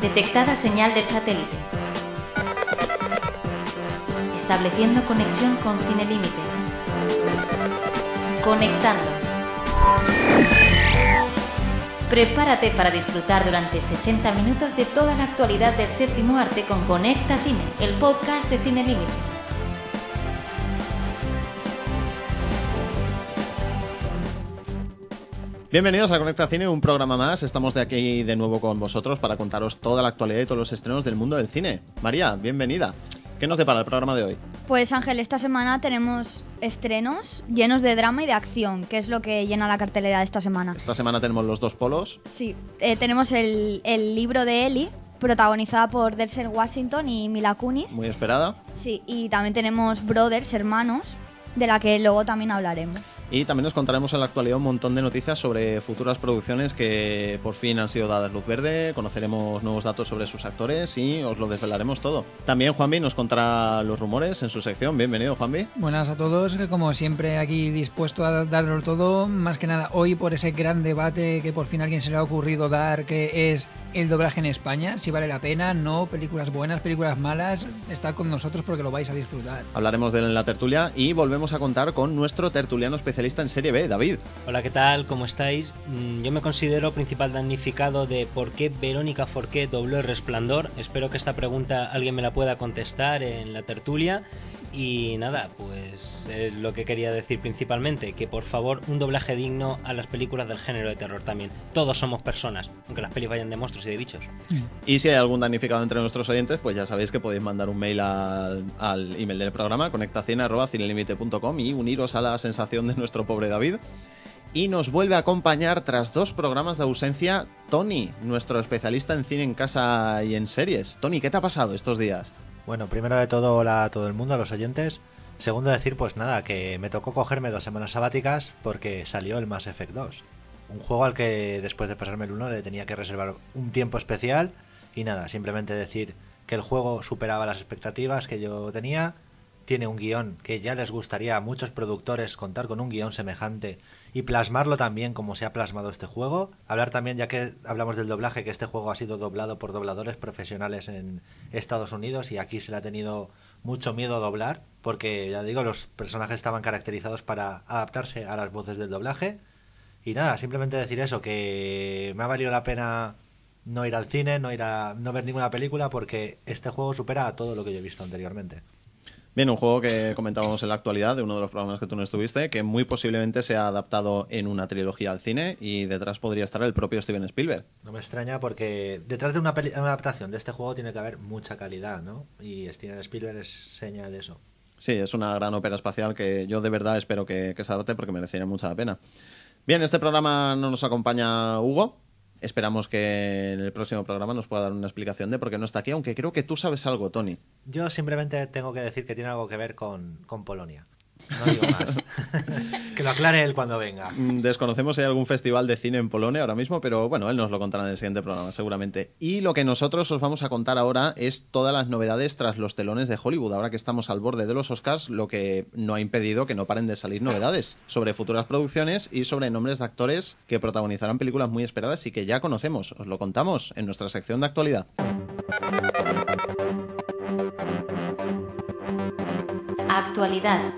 Detectada señal del satélite. Estableciendo conexión con Cine Límite. Conectando. Prepárate para disfrutar durante 60 minutos de toda la actualidad del séptimo arte con Conecta Cine, el podcast de Cine Límite. Bienvenidos a Conecta Cine, un programa más. Estamos de aquí de nuevo con vosotros para contaros toda la actualidad y todos los estrenos del mundo del cine. María, bienvenida. ¿Qué nos depara el programa de hoy? Pues Ángel, esta semana tenemos estrenos llenos de drama y de acción, que es lo que llena la cartelera de esta semana. Esta semana tenemos los dos polos. Sí, eh, tenemos el, el libro de Ellie, protagonizada por Denzel Washington y Mila Kunis. Muy esperada. Sí, y también tenemos Brothers, hermanos, de la que luego también hablaremos. Y también nos contaremos en la actualidad un montón de noticias sobre futuras producciones que por fin han sido dadas luz verde, conoceremos nuevos datos sobre sus actores y os lo desvelaremos todo. También Juanvi nos contará los rumores en su sección. Bienvenido, Juanvi. Buenas a todos, como siempre aquí dispuesto a darlo todo, más que nada hoy por ese gran debate que por fin a alguien se le ha ocurrido dar, que es el doblaje en España, si vale la pena, no, películas buenas, películas malas, está con nosotros porque lo vais a disfrutar. Hablaremos de él en la tertulia y volvemos a contar con nuestro tertuliano especialista en Serie B, David. Hola, ¿qué tal? ¿Cómo estáis? Mm, Yo me considero principal damnificado de por qué Verónica Forqué dobló El Resplandor. Espero que esta pregunta alguien me la pueda contestar en la tertulia. Y nada, pues eh, lo que quería decir principalmente, que por favor un doblaje digno a las películas del género de terror también. Todos somos personas, aunque las pelis vayan de monstruos y de bichos. Y si hay algún damnificado entre nuestros oyentes, pues ya sabéis que podéis mandar un mail al, email del programa, conectacine.cinelimite.com y uniros a la sensación de nuestro pobre David. Y nos vuelve a acompañar tras dos programas de ausencia Tony, nuestro especialista en cine en casa y en series. Tony, ¿qué te ha pasado estos días? Bueno, primero de todo, hola a todo el mundo, a los oyentes. Segundo, decir, pues nada, que me tocó cogerme dos semanas sabáticas porque salió el Mass Effect 2. Un juego al que después de pasarme el 1 le tenía que reservar un tiempo especial. Y nada, simplemente decir que el juego superaba las expectativas que yo tenía. Tiene un guion que ya les gustaría a muchos productores contar con un guion semejante y plasmarlo también como se ha plasmado este juego. Hablar también, ya que hablamos del doblaje, que este juego ha sido doblado por dobladores profesionales en Estados Unidos y aquí se le ha tenido mucho miedo a doblar, porque ya digo, los personajes estaban caracterizados para adaptarse a las voces del doblaje. Y nada, simplemente decir eso, que me ha valido la pena no ir al cine, no ir a no ver ninguna película, porque este juego supera a todo lo que yo he visto anteriormente. Bien, un juego que comentábamos en la actualidad de uno de los programas que tú no estuviste, que muy posiblemente sea adaptado en una trilogía al cine y detrás podría estar el propio Steven Spielberg. No me extraña porque detrás de una, peli- una adaptación de este juego tiene que haber mucha calidad, ¿no? Y Steven Spielberg es señal de eso. Sí, es una gran ópera espacial que yo de verdad espero que, que se adapte porque merecería mucha la pena. Bien, este programa no nos acompaña Hugo. Esperamos que en el próximo programa nos pueda dar una explicación de por qué no está aquí, aunque creo que tú sabes algo, Tony. Yo simplemente tengo que decir que tiene algo que ver con, con Polonia. No digo más. que lo aclare él cuando venga. Mm, Desconocemos si hay algún festival de cine en Polonia ahora mismo, pero bueno, él nos lo contará en el siguiente programa, seguramente. Y lo que nosotros os vamos a contar ahora es todas las novedades tras los telones de Hollywood. Ahora que estamos al borde de los Oscars, lo que no ha impedido que no paren de salir novedades sobre futuras producciones y sobre nombres de actores que protagonizarán películas muy esperadas y que ya conocemos. Os lo contamos en nuestra sección de actualidad. Actualidad.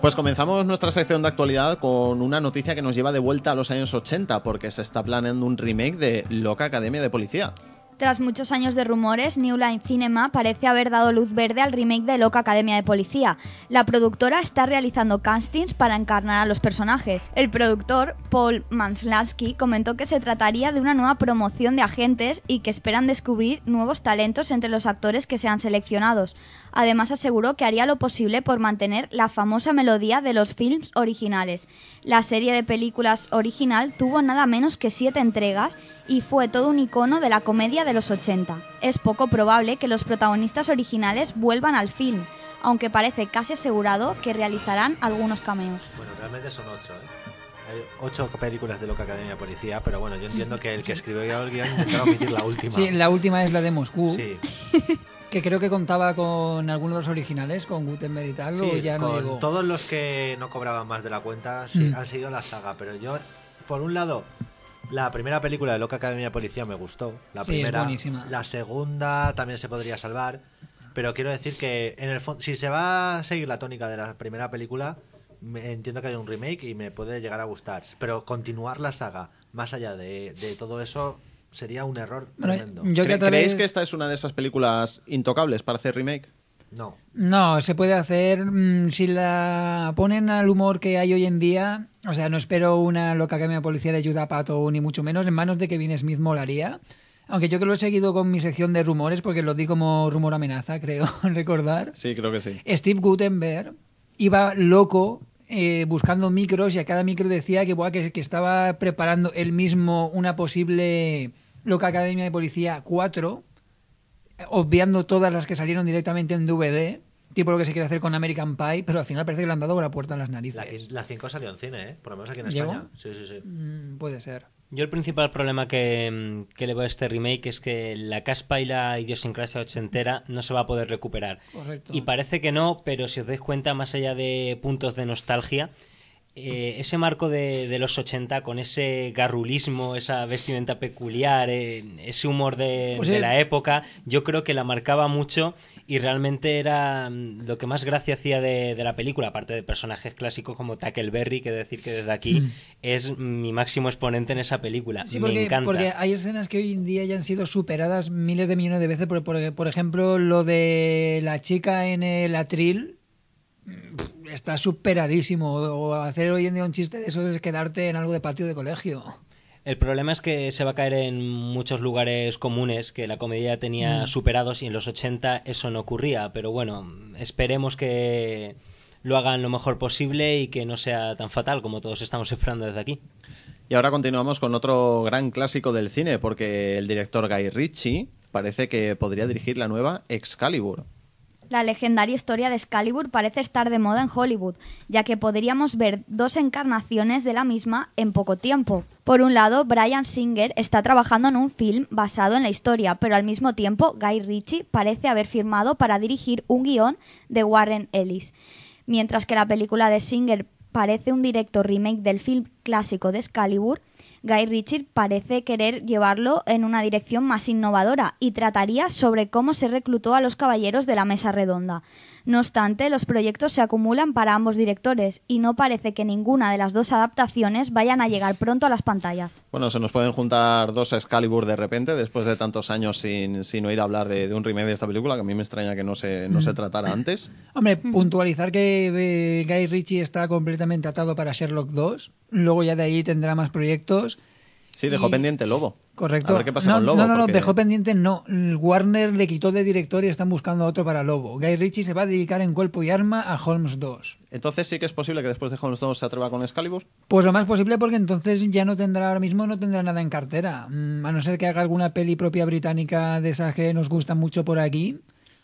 Pues comenzamos nuestra sección de actualidad con una noticia que nos lleva de vuelta a los años 80 porque se está planeando un remake de Loca Academia de Policía. Tras muchos años de rumores, New Line Cinema parece haber dado luz verde al remake de Loca Academia de Policía. La productora está realizando castings para encarnar a los personajes. El productor, Paul Manslansky, comentó que se trataría de una nueva promoción de agentes y que esperan descubrir nuevos talentos entre los actores que sean seleccionados. Además aseguró que haría lo posible por mantener la famosa melodía de los films originales. La serie de películas original tuvo nada menos que siete entregas y fue todo un icono de la comedia de los 80. Es poco probable que los protagonistas originales vuelvan al film, aunque parece casi asegurado que realizarán algunos cameos. Bueno, realmente son ocho, ¿eh? Hay ocho películas de Loca Academia Policía, pero bueno, yo entiendo que el que escribió el guion intentó omitir la última. Sí, la última es la de Moscú, Sí, que creo que contaba con algunos de los originales, con Gutenberg y tal, o sí, ya no llegó. todos los que no cobraban más de la cuenta sí, Mm. han seguido la saga, pero yo por un lado, la primera película de Loca Academia de Policía me gustó. La Sí, es primera. buenísima. La segunda también se podría salvar. Pero quiero decir que en el fondo, si se va a seguir la tónica de la primera película, me- entiendo que hay un remake y me puede llegar a gustar. Pero continuar la saga más allá de, de todo eso sería un error tremendo. yo que ¿Cre- a través- ¿Creéis que esta es una de esas películas intocables para hacer remake? No. No, se puede hacer mm, si la ponen al humor que hay hoy en día. O sea, no espero una loca academia de policía de ayuda a Pato, ni mucho menos. En manos de Kevin Smith molaría. Aunque yo que lo he seguido con mi sección de rumores, porque lo di como rumor amenaza, creo recordar. Sí, creo que sí. Steve Gutenberg iba loco eh, buscando micros y a cada micro decía que, buah, que, que estaba preparando él mismo una posible Loca Academia de Policía 4, eh, obviando todas las que salieron directamente en DVD, tipo lo que se quiere hacer con American Pie, pero al final parece que le han dado con la puerta en las narices. La 5 salió en cine, ¿eh? Por lo menos aquí en ¿Llegó? España. Sí, sí, sí. Mm, puede ser. Yo el principal problema que, que le veo a este remake es que la caspa y la idiosincrasia ochentera no se va a poder recuperar. Correcto. Y parece que no, pero si os dais cuenta, más allá de puntos de nostalgia, eh, ese marco de, de los 80 con ese garrulismo, esa vestimenta peculiar, eh, ese humor de, Pues de el- la época, yo creo que la marcaba mucho y realmente era mm, lo que más gracia hacía de, de la película, aparte de personajes clásicos como Tackleberry, que decir que desde aquí Mm. es mi máximo exponente en esa película. Sí, Me porque, encanta. porque hay escenas que hoy en día ya han sido superadas miles de millones de veces. Por, por- por ejemplo, lo de la chica en el atril mm, está superadísimo. O hacer hoy en día un chiste de eso es quedarte en algo de patio de colegio. El problema es que se va a caer en muchos lugares comunes que la comedia tenía Mm. superados y en los 80 eso no ocurría. Pero bueno, esperemos que lo hagan lo mejor posible y que no sea tan fatal como todos estamos esperando desde aquí. Y ahora continuamos con otro gran clásico del cine, porque el director Guy Ritchie parece que podría dirigir la nueva Excalibur. La legendaria historia de Excalibur parece estar de moda en Hollywood, ya que podríamos ver dos encarnaciones de la misma en poco tiempo. Por un lado, Brian Singer está trabajando en un film basado en la historia, pero al mismo tiempo Guy Ritchie parece haber firmado para dirigir un guion de Warren Ellis. Mientras que la película de Singer parece un directo remake del film clásico de Excalibur, Guy Ritchie parece querer llevarlo en una dirección más innovadora y trataría sobre cómo se reclutó a los caballeros de la mesa redonda. No obstante, los proyectos se acumulan para ambos directores y no parece que ninguna de las dos adaptaciones vayan a llegar pronto a las pantallas. Bueno, se nos pueden juntar dos Excalibur de repente, después de tantos años sin, sin oír hablar de, de un remake de esta película, que a mí me extraña que no se, no se tratara antes. Hombre, puntualizar que eh, Guy Ritchie está completamente atado para Sherlock 2. Luego ya de ahí tendrá más proyectos. Sí, dejó Y- pendiente Lobo. Correcto. A ver qué pasa no, con Lobo. No, no, no, dejó pendiente, no. Warner le quitó de director y están buscando otro para Lobo. Guy Ritchie se va a dedicar en cuerpo y arma a Holmes 2. Entonces sí que es posible que después de Holmes 2 se atreva con Excalibur. Pues lo más posible porque entonces ya no tendrá ahora mismo no tendrá nada en cartera. Mm, A no ser que haga alguna peli propia británica de esas que nos gustan mucho por aquí.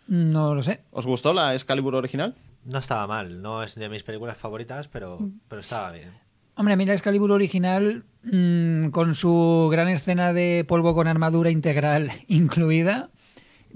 No lo sé. ¿Os gustó la Excalibur original? No estaba mal. No es de mis películas favoritas, pero, pero estaba bien. Hombre, a mí la Excalibur original, mm, con su gran escena de polvo con armadura integral incluida,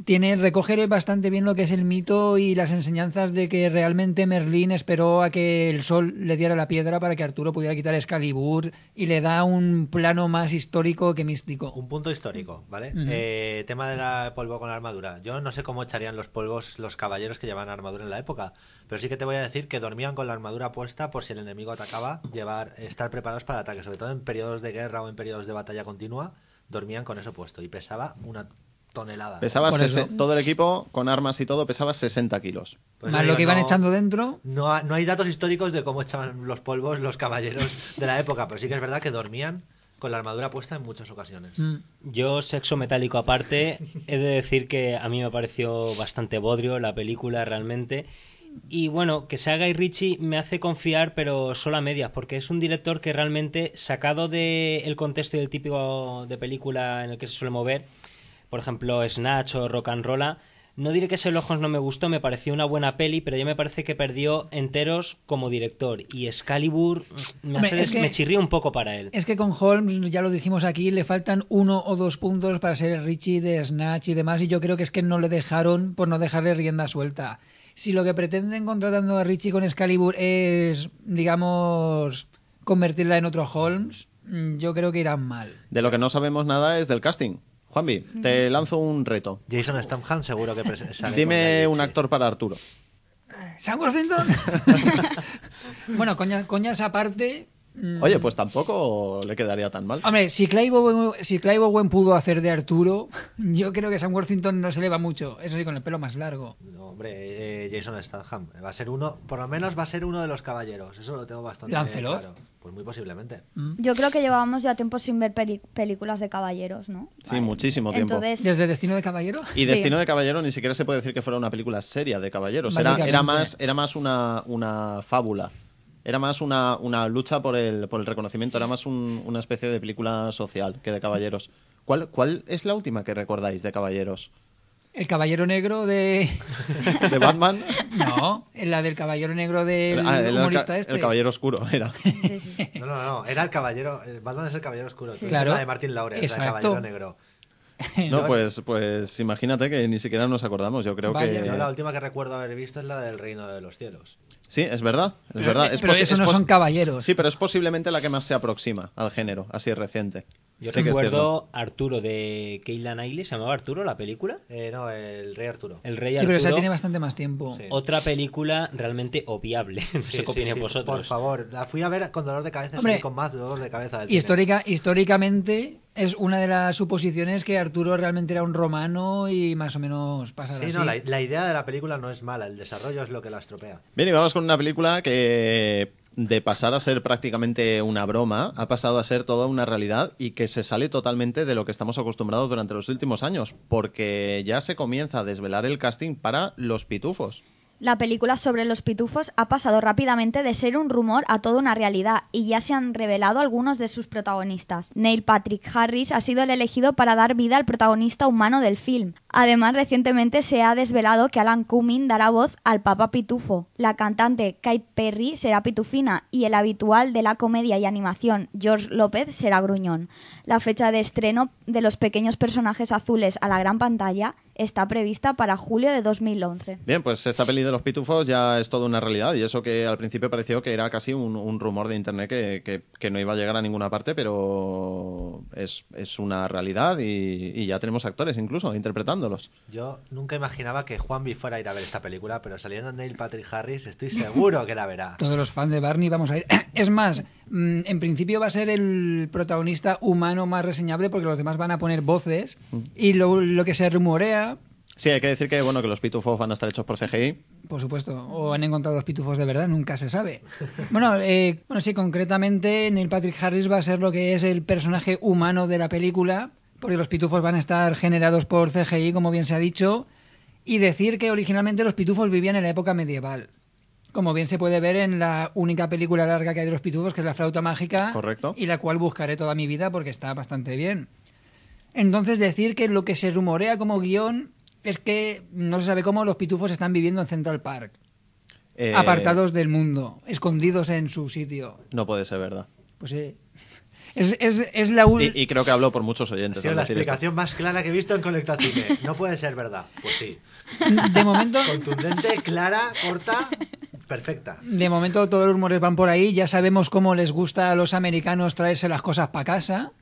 tiene recoge bastante bien lo que es el mito y las enseñanzas de que realmente Merlín esperó a que el sol le diera la piedra para que Arturo pudiera quitar Excalibur y le da un plano más histórico que místico. Un punto histórico, ¿vale? Ujú. Eh, tema de la polvo con armadura. Yo no sé cómo echarían los polvos los caballeros que llevaban armadura en la época, pero sí que te voy a decir que dormían con la armadura puesta por si el enemigo atacaba, llevar, estar preparados para el ataque, sobre todo en periodos de guerra o en periodos de batalla continua, dormían con eso puesto y pesaba una tonelada. Pesaba todo el equipo con armas y todo pesaba 60 kilos. Pues Más lo que iban no- echando dentro. No, ha- no hay datos históricos de cómo echaban los polvos los caballeros de la época, pero sí que es verdad que dormían con la armadura puesta en muchas ocasiones. mm, Yo, sexo metálico aparte, he de decir que a mí me pareció bastante bodrio la película realmente. Y bueno, que se haga y Richie me hace confiar, pero solo a medias, porque es un director que realmente, sacado del contexto y del típico de película en el que se suele mover, por ejemplo, Snatch o Rock and Rolla, no diré que ese Ojos no me gustó, me pareció una buena peli, pero ya me parece que perdió enteros como director. Y Excalibur me, Hombre, hace- es que- me chirrió un poco para él. Es que con Holmes, ya lo dijimos aquí, le faltan uno o dos puntos para ser el Richie de Snatch y demás, y yo creo que es que no le dejaron por no dejarle rienda suelta. Si lo que pretenden contratando a Richie con Excalibur es, digamos, convertirla en otro Holmes, mm, yo creo que irán mal. De lo que no sabemos nada es del casting. Juanvi, te lanzo un reto. Jason Statham seguro que sale Dime un actor para Arturo. ¿Sam Worthington? bueno, coña- coñas aparte... mm, Oye, pues tampoco le quedaría tan mal. Hombre, si Clive, Owen, si Clive Owen pudo hacer de Arturo, yo creo que Sam Worthington no se le va mucho. Eso sí, con el pelo más largo. No, hombre, eh, Jason Statham. Va a ser uno, por lo menos va a ser uno de los caballeros. Eso lo tengo bastante ¿Lancelot? claro. Pues muy posiblemente. Yo creo que llevábamos ya tiempo sin ver películas de caballeros, ¿no? Sí, muchísimo tiempo. Entonces, ¿Desde Destino de Caballero? Y Sí. Destino de Caballero ni siquiera se puede decir que fuera una película seria de caballeros. Era, era más, era más una, una fábula. Era más una, una lucha por el, por el reconocimiento. Era más un- una especie de película social que de caballeros. ¿Cuál, ¿Cuál es la última que recordáis de caballeros? El Caballero Negro de... ¿De Batman? No, la del Caballero Negro del Ah, el, humorista el este. Caballero Oscuro era. sí, sí. No, no, no. Era el caballero. el Batman es el caballero oscuro. Claro. La de Martin Lawrence, la de Exacto. caballero negro. No, pues, pues imagínate que ni siquiera nos acordamos. Yo creo Vaya. que. Yo la última que recuerdo haber visto es la del Reino de los Cielos. Sí, es verdad. Es Pero, verdad. Es pero eso es no son caballeros. Sí, pero es posiblemente la que más se aproxima al género, así reciente. Yo Sí recuerdo Arturo de Keila Knightley, ¿se llamaba Arturo la película? Eh, no, el Rey Arturo. El Rey Sí, Arturo. pero esa tiene bastante más tiempo. Sí. Otra película realmente obviable. No Sí, sé qué sí, opináis sí, vosotros. Por favor, la fui a ver con dolor de cabeza Hombre, con más dolor de cabeza del cine. Histórica, históricamente es una de las suposiciones que Arturo realmente era un romano y más o menos pasa Sí, así. no, la, la idea de la película no es mala, el desarrollo es lo que la estropea. Bien, y vamos con una película que de pasar a ser prácticamente una broma ha pasado a ser toda una realidad y que se sale totalmente de lo que estamos acostumbrados durante los últimos años, porque ya se comienza a desvelar el casting para Los Pitufos. La película sobre los pitufos ha pasado rápidamente de ser un rumor a toda una realidad y ya se han revelado algunos de sus protagonistas. Neil Patrick Harris ha sido el elegido para dar vida al protagonista humano del film. Además, recientemente se ha desvelado que Alan Cumming dará voz al Papa Pitufo. La cantante Kate Perry será Pitufina y el habitual de la comedia y animación George López será Gruñón. La fecha de estreno de los pequeños personajes azules a la gran pantalla está prevista para julio de 2011. Bien, pues esta peli de Los Pitufos ya es toda una realidad y eso que al principio pareció que era casi un, un rumor de internet que, que- que no iba a llegar a ninguna parte, pero es, es una realidad y, y ya tenemos actores incluso interpretándolos. Yo nunca imaginaba que Juanvi fuera a ir a ver esta película, pero saliendo Neil Patrick Harris estoy seguro que la verá. Todos los fans de Barney vamos a ir. Es más, mm, en principio va a ser el protagonista humano más reseñable porque los demás van a poner voces y lo, lo que se rumorea, Sí, hay que decir que bueno que los Pitufos van a estar hechos por CGI. por supuesto, o han encontrado dos pitufos de verdad, nunca se sabe. Bueno, eh, bueno, sí, concretamente Neil Patrick Harris va a ser lo que es el personaje humano de la película, porque los pitufos van a estar generados por CGI, como bien se ha dicho, y decir que originalmente los pitufos vivían en la época medieval. Como bien se puede ver en la única película larga que hay de los pitufos, que es La flauta mágica, Correcto. y la cual buscaré toda mi vida porque está bastante bien. Entonces decir que lo que se rumorea como guion es que no se sabe cómo los pitufos están viviendo en Central Park, Eh, apartados del mundo, escondidos en su sitio. No puede ser verdad. Pues sí. Es, es, es la Y, y creo que hablo por muchos oyentes al la decir esto. explicación más clara que he visto en Conecta Cine. No puede ser verdad. Pues sí. De momento, Contundente, clara, corta, perfecta. de momento todos los rumores van por ahí. Ya sabemos cómo les gusta a los americanos traerse las cosas para casa.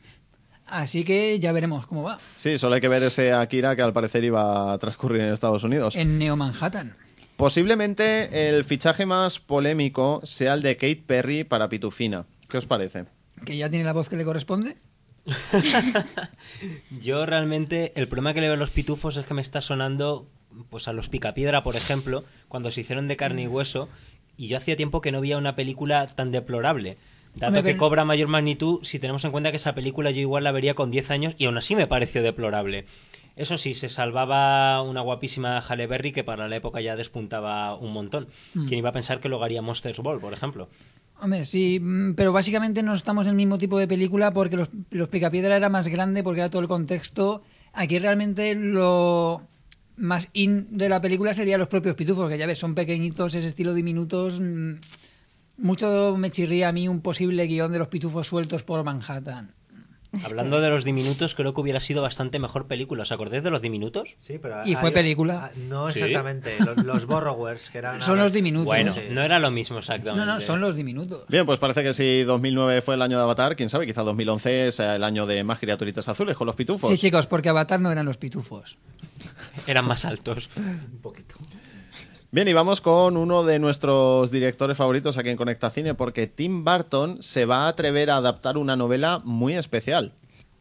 Así que ya veremos cómo va. Sí, solo hay que ver ese Akira que al parecer iba a transcurrir en Estados Unidos. En Neo Manhattan. Posiblemente el fichaje más polémico sea el de Kate Perry para Pitufina. ¿Qué os parece? Que ya tiene la voz que le corresponde. Yo realmente, el problema que le veo a los pitufos es que me está sonando pues a los Picapiedra, por ejemplo, cuando se hicieron de carne y hueso, y yo hacía tiempo que no veía una película tan deplorable. Dato que cobra mayor magnitud si tenemos en cuenta que esa película yo igual la vería con 10 años y aún así me pareció deplorable. Eso sí, se salvaba una guapísima Halle Berry que para la época ya despuntaba un montón. ¿Quién iba a pensar que lo haría Monsters Ball, por ejemplo? Hombre, sí, mm, pero básicamente no estamos en el mismo tipo de película porque los, los Picapiedra era más grande porque era todo el contexto. Aquí realmente lo más in de la película serían los propios pitufos, que ya ves, son pequeñitos, ese estilo diminutos. mm, Mucho me chirría a mí un posible guion de los pitufos sueltos por Manhattan. Hablando de los diminutos, creo que hubiera sido bastante mejor película. ¿Os acordáis de los diminutos? Sí, pero ¿Y fue hay- película? ah, No Sí. exactamente. Los, los Borrowers, que eran. Son los diminutos. Bueno, Sí. no era lo mismo exactamente. No, no, son los diminutos. Bien, pues parece que si 2009 fue el año de Avatar, quién sabe, quizá 2011 sea el año de más criaturitas azules con los pitufos. Sí, chicos, porque Avatar no eran los pitufos. Eran más altos. Un poquito. Bien, y vamos con uno de nuestros directores favoritos aquí en Conecta Cine, porque Tim Burton se va a atrever a adaptar una novela muy especial.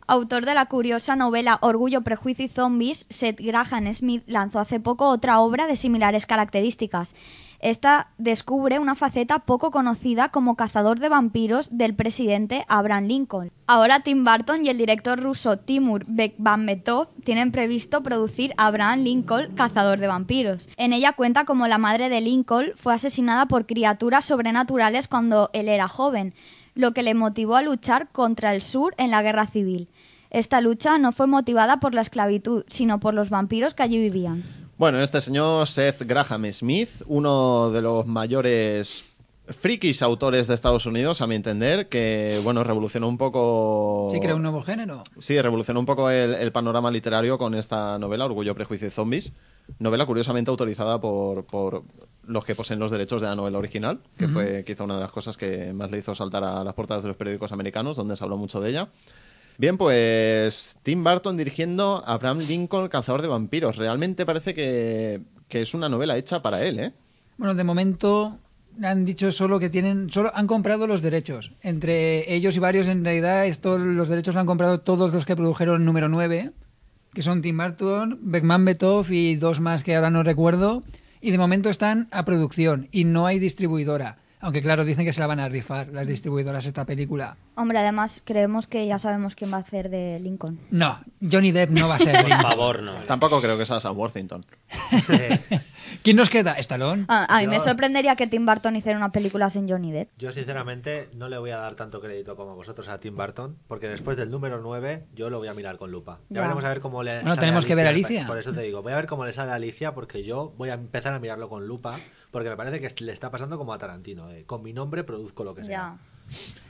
Autor de la curiosa novela Orgullo, Prejuicio y Zombies, Seth Graham Smith lanzó hace poco otra obra de similares características. Esta descubre una faceta poco conocida como cazador de vampiros del presidente Abraham Lincoln. Ahora Tim Burton y el director ruso Timur Bekmambetov tienen previsto producir Abraham Lincoln, cazador de vampiros. En ella cuenta cómo la madre de Lincoln fue asesinada por criaturas sobrenaturales cuando él era joven, lo que le motivó a luchar contra el sur en la guerra civil. Esta lucha no fue motivada por la esclavitud, sino por los vampiros que allí vivían. Bueno, este señor Seth Graham Smith, uno de los mayores frikis autores de Estados Unidos, a mi entender, que, bueno, revolucionó un poco... Sí, creó un nuevo género. Sí, revolucionó un poco el, el panorama literario con esta novela, Orgullo, Prejuicio y Zombies. Novela curiosamente autorizada por, por los que poseen los derechos de la novela original, que fue quizá una de las cosas que más le hizo saltar a las portadas de los periódicos americanos, donde se habló mucho de ella. Bien, pues Tim Burton dirigiendo Abraham Lincoln, Cazador de Vampiros. Realmente parece que, que es una novela hecha para él, ¿eh? Bueno, de momento han dicho solo que tienen, solo han comprado los derechos. Entre ellos y varios, en realidad, esto, los derechos los han comprado todos los que produjeron número 9, que son Tim Burton, Beckman Betov y dos más que ahora no recuerdo. Y de momento están a producción y no hay distribuidora. Aunque claro, dicen que se la van a rifar las distribuidoras esta película. Hombre, además creemos que ya sabemos quién va a hacer de Lincoln. No, Johnny Depp no va a ser Por Lincoln. favor, no. Tampoco creo que sea Sam Worthington. ¿Quién nos queda? ¿Stallone? A, a mí Yo- me sorprendería que Tim Burton hiciera una película sin Johnny Depp. Yo sinceramente no le voy a dar tanto crédito como vosotros a Tim Burton, porque después del número 9 yo lo voy a mirar con lupa. Ya, Ya. veremos a ver cómo le Bueno, sale tenemos que ver a Alicia. Por eso te digo, voy a ver cómo le sale a Alicia, porque yo voy a empezar a mirarlo con lupa, porque me parece que le está pasando como a Tarantino. de, con mi nombre produzco lo que sea. Ya.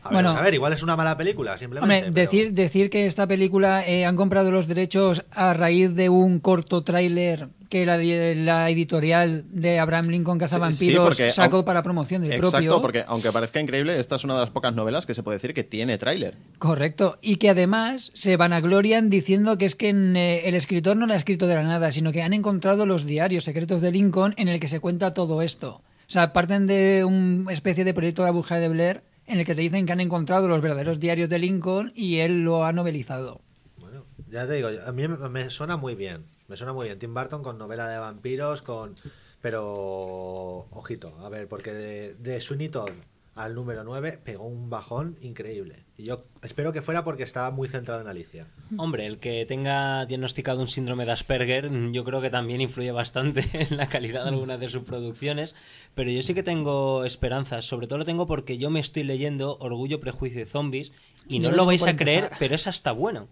A ver, Bueno. vamos a ver, igual es una mala película, simplemente. Hombre, pero- decir, decir que esta película eh, han comprado los derechos a raíz de un corto tráiler que la, di- la editorial de Abraham Lincoln Sí, sí, sacó para promoción del Exacto, propio. porque aunque parezca increíble, esta es una de las pocas novelas que se puede decir que tiene tráiler. Correcto. Y que además se vanaglorian diciendo que es que en, eh, el escritor no la ha escrito de la nada, sino que han encontrado los diarios secretos de Lincoln en el que se cuenta todo esto. O sea, parten de una especie de proyecto de la bruja de Blair en el que te dicen que han encontrado los verdaderos diarios de Lincoln y él lo ha novelizado. Bueno, ya te digo, a mí me suena muy bien. Me suena muy bien. Tim Burton con novela de vampiros, con. Pero. Ojito, a ver, porque de, de Sweeney Todd al número 9 pegó un bajón increíble. Y yo espero que fuera porque estaba muy centrado en Alicia. Hombre, el que tenga diagnosticado un síndrome de Asperger, yo creo que también influye bastante en la calidad de algunas de sus producciones, pero yo sí que tengo esperanzas, sobre todo lo tengo porque yo me estoy leyendo Orgullo, Prejuicio y Zombies y Yo no lo vais a creer, empezar. pero es hasta bueno.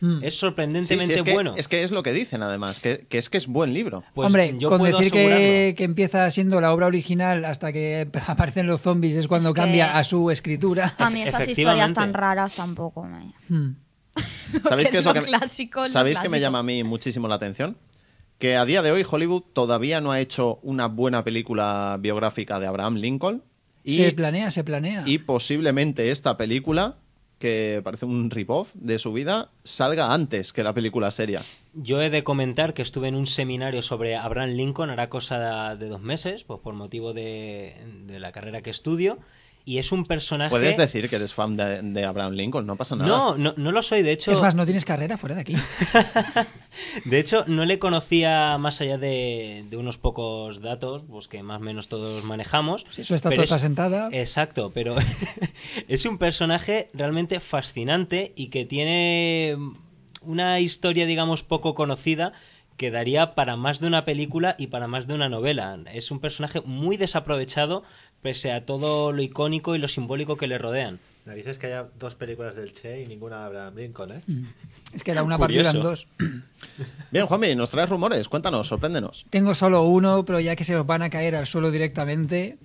Hmm. Es sorprendentemente sí, es, que, bueno. es que es lo que dicen, además, que, que es que es buen libro. Pues Hombre, yo con puedo decir que, que empieza siendo la obra original hasta que aparecen los zombies es cuando Es que- cambia a su escritura. A mí estas historias tan raras tampoco me... Hmm. ¿Sabéis qué es lo que, clásico, lo ¿sabéis que me llama a mí muchísimo la atención? Que a día de hoy Hollywood todavía no ha hecho una buena película biográfica de Abraham Lincoln y, Se planea, se planea. y posiblemente esta película, que parece un rip-off de su vida, salga antes que la película seria. Yo he de comentar que estuve en un seminario sobre Abraham Lincoln, hará cosa de, dos meses, pues por motivo de, de la carrera que estudio, y es un personaje... Puedes decir que eres fan de, de Abraham Lincoln, no pasa nada. No, no, no lo soy, de hecho... Es más, no tienes carrera fuera de aquí. De hecho, no le conocía más allá de, de unos pocos datos, pues que más o menos todos manejamos. Sí, su estatua está es- sentada. Exacto, pero es un personaje realmente fascinante y que tiene una historia, digamos, poco conocida que daría para más de una película y para más de una novela. Es un personaje muy desaprovechado pese a todo lo icónico y lo simbólico que le rodean. Narices que haya dos películas del Che y ninguna de Abraham Lincoln, ¿eh? Es que era una partida en dos. Bien, Juanmi, nos traes rumores, cuéntanos, sorpréndenos. Tengo solo uno, pero ya que se os van a caer al suelo directamente,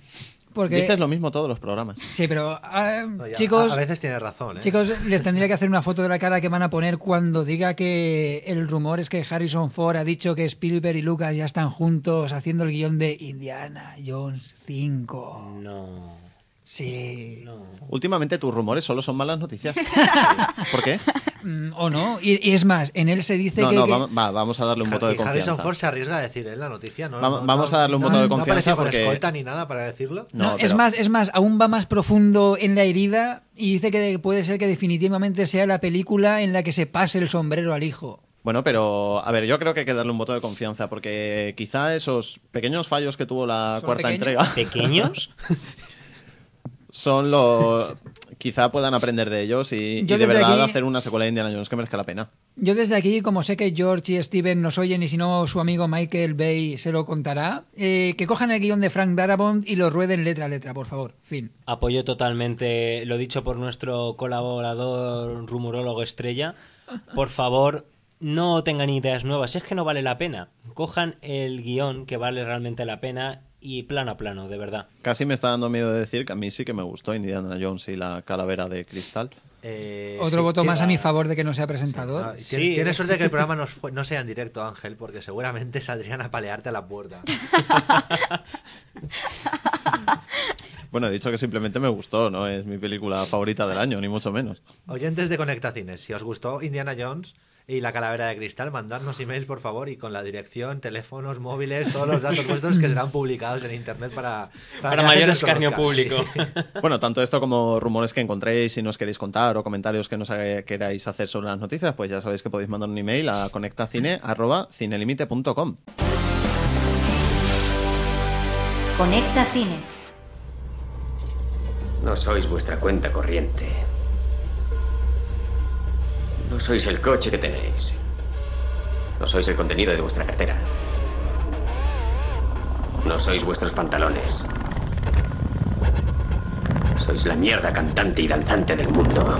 Porque... Dices lo mismo todos los programas. Sí, pero ah, Oye, a- chicos, a, veces tienes razón, ¿eh? chicos, les tendría que hacer una foto de la cara que van a poner cuando diga que el rumor es que Harrison Ford ha dicho que Spielberg y Lucas ya están juntos haciendo el guion de Indiana Jones 5. No, Sí. no. Últimamente tus rumores solo son malas noticias. ¿Por qué? Mm, o no. Y, y es más, en él se dice No, que... no, que- va- va, vamos a darle un voto de Y Harrison confianza. Ford se arriesga a decir en la noticia, ¿no? Vamos- no- vamos no- a darle un no- voto de no confianza con porque- escolta ni nada para decirlo. No, No, es pero- más, es más, aún va más profundo en la herida y dice que puede ser que definitivamente sea la película en la que se pase el sombrero al hijo. Bueno, pero a ver, yo creo que hay que darle un voto de confianza porque quizá esos pequeños fallos que tuvo la ¿Son cuarta pequeños? entrega ¿Pequeños? son lo quizá puedan aprender de ellos y, de verdad aquí- hacer una secuela de Indiana Jones que merezca la pena. Yo desde aquí, como sé que George y Steven nos oyen y si no su amigo Michael Bay se lo contará, eh, que cojan el guion de Frank Darabont y lo rueden letra a letra, por favor. Fin. Apoyo totalmente lo dicho por nuestro colaborador rumorólogo estrella. Por favor, no tengan ideas nuevas. Es que no vale la pena. Cojan el guion que vale realmente la pena y plano a plano, de verdad. Casi me está dando miedo de decir que a mí sí que me gustó Indiana Jones y la calavera de cristal. Eh, Otro sí, voto más a mi favor de que no sea presentador. Sí. Tienes, tienes suerte de que el programa no, fue- no sea en directo, Ángel, porque seguramente saldrían a palearte a la puerta. Bueno, he dicho que simplemente me gustó, no es mi película favorita del año, ni mucho menos. Oyentes de Conecta Cines, si os gustó Indiana Jones y la calavera de cristal, mandadnos emails, por favor, y con la dirección, teléfonos, móviles, todos los datos vuestros que serán publicados en internet para, Para la mayor escarnio público. Bueno, tanto esto como rumores que encontréis, si nos queréis contar o comentarios que nos haga- queráis hacer sobre las noticias, pues ya sabéis que podéis mandar un email a conectacine@cinelimite.com. Conecta Cine. No sois vuestra cuenta corriente. No sois el coche que tenéis. No sois el contenido de vuestra cartera. No sois vuestros pantalones. Sois la mierda cantante y danzante del mundo.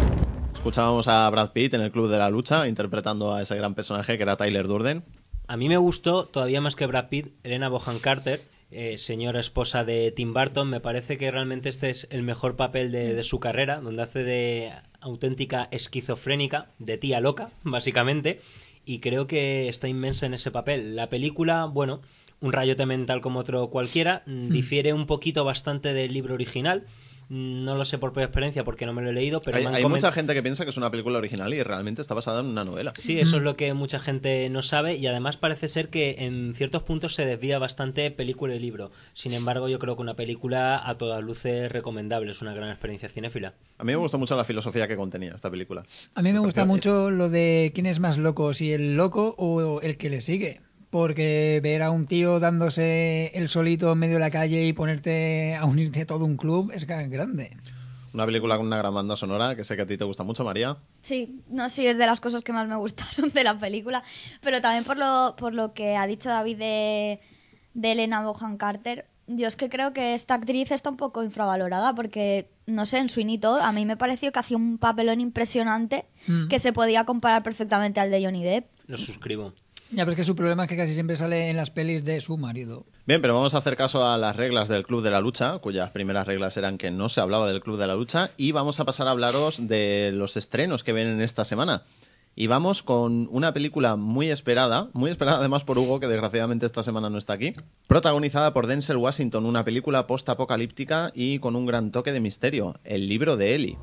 Escuchábamos a Brad Pitt en el Club de la Lucha interpretando a ese gran personaje que era Tyler Durden. A mí me gustó, todavía más que Brad Pitt, Elena Bohan Carter, eh, señora esposa de Tim Burton. Me parece que realmente este es el mejor papel de, de su carrera, donde hace de auténtica esquizofrénica, de tía loca, básicamente. Y creo que está inmensa en ese papel. La película, bueno, un rayote mental como otro cualquiera, mm, difiere un poquito bastante del libro original. Mm, No lo sé por propia experiencia porque no me lo he leído, pero hay me han hay comen- mucha gente que piensa que es una película original y realmente está basada en una novela. Sí, eso es lo que mucha gente no sabe y además parece ser que en ciertos puntos se desvía bastante película y libro. Sin embargo, yo creo que una película a todas luces recomendable, es una gran experiencia cinéfila. A mí me gustó mucho la filosofía que contenía esta película. A mí me gusta mucho lo de quién es más loco, si el loco o el que le sigue. Porque ver a un tío dándose el solito en medio de la calle y ponerte a unirte a todo un club es grande. Una película con una gran banda sonora que sé que a ti te gusta mucho, María. Sí, no sí es de las cosas que más me gustaron de la película, pero también por lo, por lo que ha dicho David de, de Elena Bohan Carter. Yo es que creo que esta actriz está un poco infravalorada porque, no sé, en Sweeney Todd a mí me pareció que hacía un papelón impresionante Mm. que se podía comparar perfectamente al de Johnny Depp. Lo suscribo. Ya, pero es que su problema es que casi siempre sale en las pelis de su marido. Bien, pero vamos a hacer caso a las reglas del Club de la Lucha, cuyas primeras reglas eran que no se hablaba del Club de la Lucha, y vamos a pasar a hablaros de los estrenos que vienen esta semana. Y vamos con una película muy esperada, muy esperada además por Hugo, que desgraciadamente esta semana no está aquí, protagonizada por Denzel Washington, una película post-apocalíptica y con un gran toque de misterio, El libro de Eli.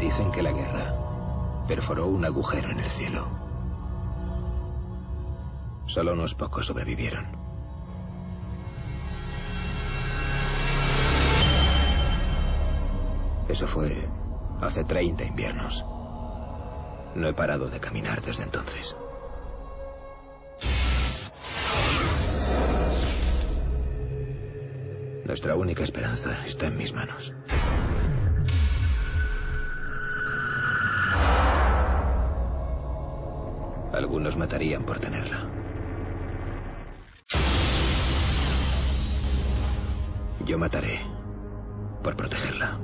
Dicen que la guerra perforó un agujero en el cielo. Solo unos pocos sobrevivieron. Eso fue hace 30 inviernos. No he parado de caminar desde entonces. Nuestra única esperanza está en mis manos. Algunos matarían por tenerla. Yo mataré por protegerla.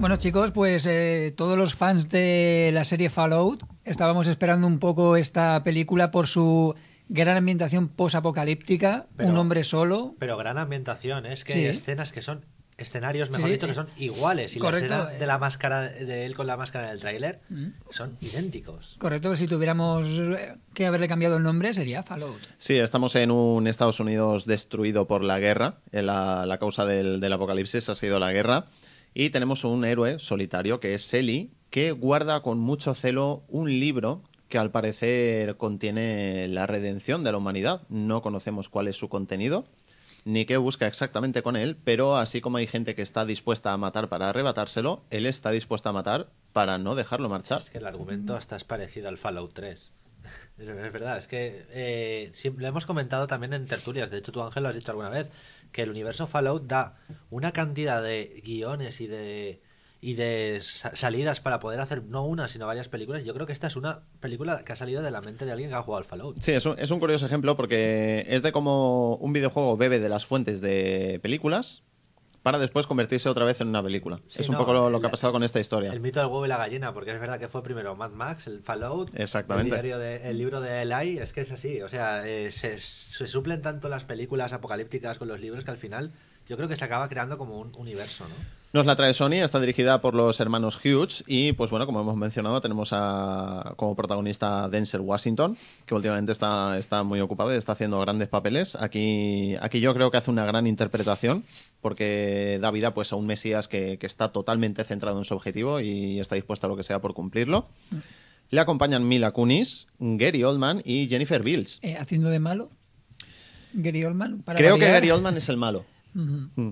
Bueno chicos, pues eh, todos los fans de la serie Fallout estábamos esperando un poco esta película por su gran ambientación post-apocalíptica, Pero- un hombre solo. Pero gran ambientación, ¿eh? es que Sí. hay escenas que son escenarios, mejor Sí, dicho, que eh, son iguales. Y correcto, la escena eh. de la máscara de él con la máscara del tráiler Mm. son idénticos. Correcto, si tuviéramos eh, que haberle cambiado el nombre sería Fallout. Sí, estamos en un Estados Unidos destruido por la guerra. La, la causa del, del apocalipsis ha sido la guerra. Y tenemos un héroe solitario que es Ellie, que guarda con mucho celo un libro que al parecer contiene la redención de la humanidad. No conocemos cuál es su contenido ni qué busca exactamente con él, pero así como hay gente que está dispuesta a matar para arrebatárselo, él está dispuesto a matar para no dejarlo marchar. Es que el argumento hasta es parecido al Fallout 3. Es verdad, es que eh, sí, lo hemos comentado también en tertulias. De hecho, tú, Ángel, lo has dicho alguna vez, que el universo Fallout da una cantidad de guiones y de y de sa- salidas para poder hacer no una, sino varias películas. Yo creo que esta es una película que ha salido de la mente de alguien que ha jugado al Fallout. Sí, es un, es un curioso ejemplo porque es de cómo un videojuego bebe de las fuentes de películas para después convertirse otra vez en una película. Sí, es un poco lo, lo que ha pasado con esta historia. El mito del huevo y la gallina, porque es verdad que fue primero Mad Max, el Fallout, Exactamente. El, de- el libro de Eli, es que es así. O sea, eh, se, se suplen tanto las películas apocalípticas con los libros que al final yo creo que se acaba creando como un universo, ¿no? Nos la trae Sony, está dirigida por los hermanos Hughes y pues bueno, como hemos mencionado, tenemos a, como protagonista a Denzel Washington, que últimamente está, está muy ocupado y está haciendo grandes papeles. Aquí, aquí yo creo que hace una gran interpretación porque da vida pues a un Mesías que, que está totalmente centrado en su objetivo y está dispuesto a lo que sea por cumplirlo. Le acompañan Mila Kunis, Gary Oldman y Jennifer Bills. Eh, haciendo de malo. Gary Oldman. Para Creo que. Gary Oldman es el malo. Mm.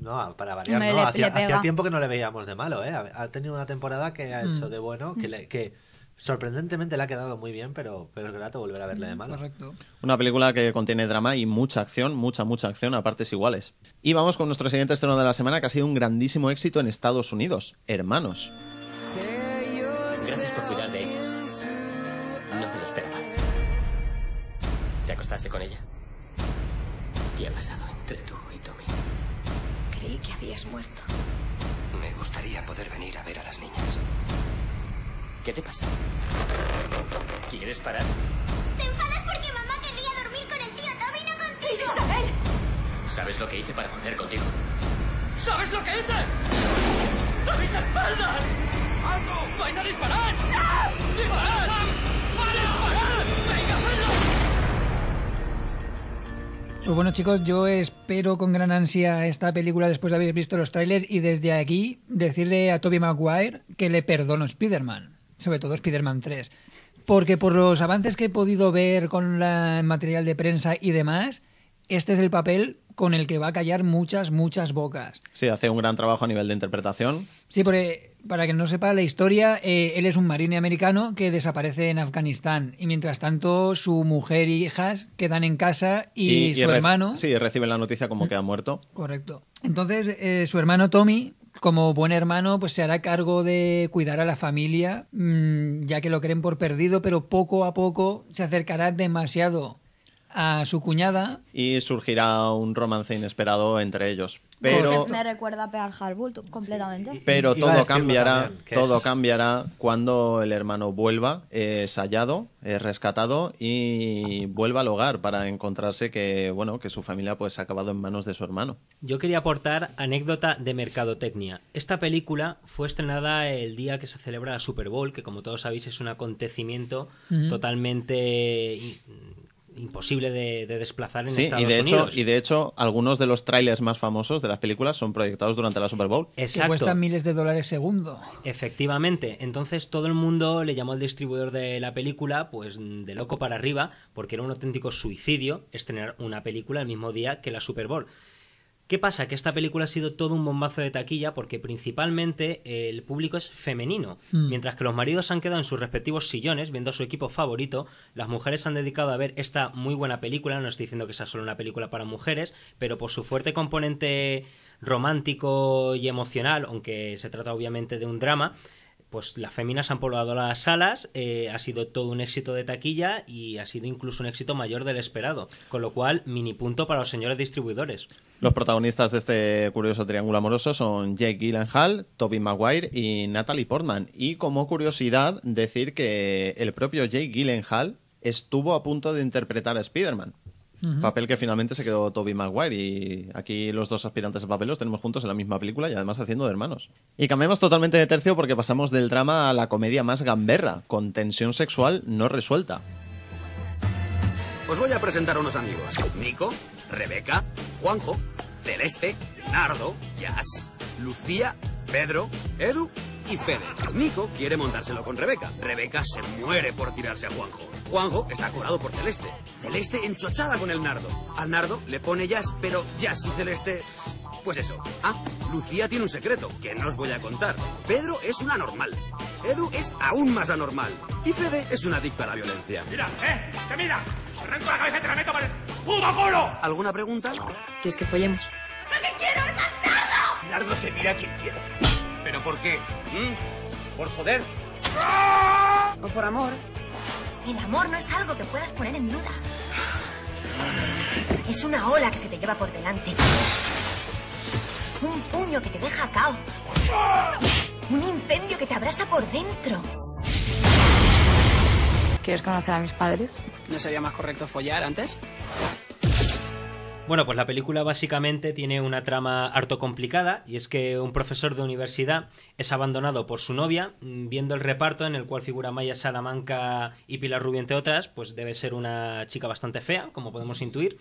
No, para variar, no. le- hacía, tiempo que no le veíamos de malo, ¿eh? Ha, ha tenido una temporada que ha hecho Mm. de bueno, que, le- que sorprendentemente le ha quedado muy bien, pero, pero es grato volver a verle de malo. Correcto. Una película que contiene drama y mucha acción, mucha, mucha acción a partes iguales. Y vamos con nuestro siguiente estreno de la semana, que ha sido un grandísimo éxito en Estados Unidos, Hermanos. Gracias por cuidar de ellas. No me lo esperaba. ¿Te acostaste con ella? ¿Qué ha pasado entre tú habías muerto. Me gustaría poder venir a ver a las niñas. ¿Qué te pasa? ¿Quieres parar? ¿Te enfadas porque mamá quería dormir con el tío Toby, no contigo? ¡Isabel! ¿Sabes lo que hice para volver contigo? ¿Sabes lo que hice? ¡A mis espaldas! ¡Vais a disparar! ¡Disparad! ¡Disparad! Pues bueno, chicos, yo espero con gran ansia esta película después de haber visto los trailers y desde aquí decirle a Tobey Maguire que le perdono Spider-Man, sobre todo Spider-Man 3. Porque por los avances que he podido ver con el material de prensa y demás, este es el papel con el que va a callar muchas, muchas bocas. Sí, hace un gran trabajo a nivel de interpretación. Sí, porque para que no sepa la historia, eh, él es un marine americano que desaparece en Afganistán y mientras tanto su mujer y hijas quedan en casa y, su hermano... Sí, reciben la noticia como que ha muerto. Correcto. Entonces, eh, su hermano Tommy, como buen hermano, pues se hará cargo de cuidar a la familia, mm, ya que lo creen por perdido, pero poco a poco se acercará demasiado a su cuñada. Y surgirá un romance inesperado entre ellos. Pero, Me recuerda a Pearl Harbor completamente. pero todo cambiará, también, todo es- cambiará cuando el hermano vuelva, es hallado, es rescatado y vuelva al hogar para encontrarse que, bueno, que su familia pues ha acabado en manos de su hermano. Yo quería aportar anécdota de mercadotecnia. Esta película fue estrenada el día que se celebra la Super Bowl, que como todos sabéis es un acontecimiento totalmente imposible de, de desplazar en Sí, Estados y de, hecho, Unidos. y de hecho, algunos de los trailers más famosos de las películas son proyectados durante la Super Bowl. Que Exacto. cuestan miles de dólares segundo. Efectivamente, entonces todo el mundo le llamó al distribuidor de la película pues de loco para arriba porque era un auténtico suicidio estrenar una película el mismo día que la Super Bowl. ¿Qué pasa? Que esta película ha sido todo un bombazo de taquilla porque principalmente eh, el público es femenino. Mm. Mientras que los maridos han quedado en sus respectivos sillones viendo a su equipo favorito, las mujeres se han dedicado a ver esta muy buena película. No estoy diciendo que sea solo una película para mujeres, pero por su fuerte componente romántico y emocional, aunque se trata obviamente de un drama, pues las féminas han poblado las salas, eh, ha sido todo un éxito de taquilla y ha sido incluso un éxito mayor del esperado. Con lo cual, mini punto para los señores distribuidores. Los protagonistas de este curioso triángulo amoroso son Jake Gyllenhaal, Tobey Maguire y Natalie Portman. Y como curiosidad, decir que el propio Jake Gyllenhaal estuvo a punto de interpretar a Spider-Man. Papel que finalmente se quedó Toby Maguire y aquí los dos aspirantes al papel los tenemos juntos en la misma película y además haciendo de hermanos. Y cambiamos totalmente de tercio porque pasamos del drama a la comedia más gamberra, con tensión sexual no resuelta. Os voy a presentar a unos amigos. Nico, Rebeca, Juanjo, Celeste, Nardo, Jazz, Lucía, Pedro, Edu y Fede. Nico quiere montárselo con Rebeca. Rebeca se muere por tirarse a Juanjo. Juanjo está colado por Celeste. Celeste enchochada con el Nardo. Al Nardo le pone Jazz, pero Jazz y Celeste... Pues eso. Ah, Lucía tiene un secreto que no os voy a contar. Pedro es un anormal. Edu es aún más anormal. Y Fede es un adicto a la violencia. Mira, ¿eh? ¡Que mira! ¡Te arranco la cabeza y te la meto puto culo! ¿Alguna pregunta? ¿Quieres que follemos? Nardo se tira a quien quiera. ¿Pero por qué? ¿Mm? ¿Por joder? O por amor. El amor no es algo que puedas poner en duda. Es una ola que se te lleva por delante. Un puño que te deja a cao. Un incendio que te abrasa por dentro. ¿Quieres conocer a mis padres? ¿No sería más correcto follar antes? Bueno, pues la película básicamente tiene una trama harto complicada y es que un profesor de universidad es abandonado por su novia, mm, viendo el reparto en el cual figura Maya Salamanca y Pilar Rubio entre otras, pues debe ser una chica bastante fea, como podemos intuir,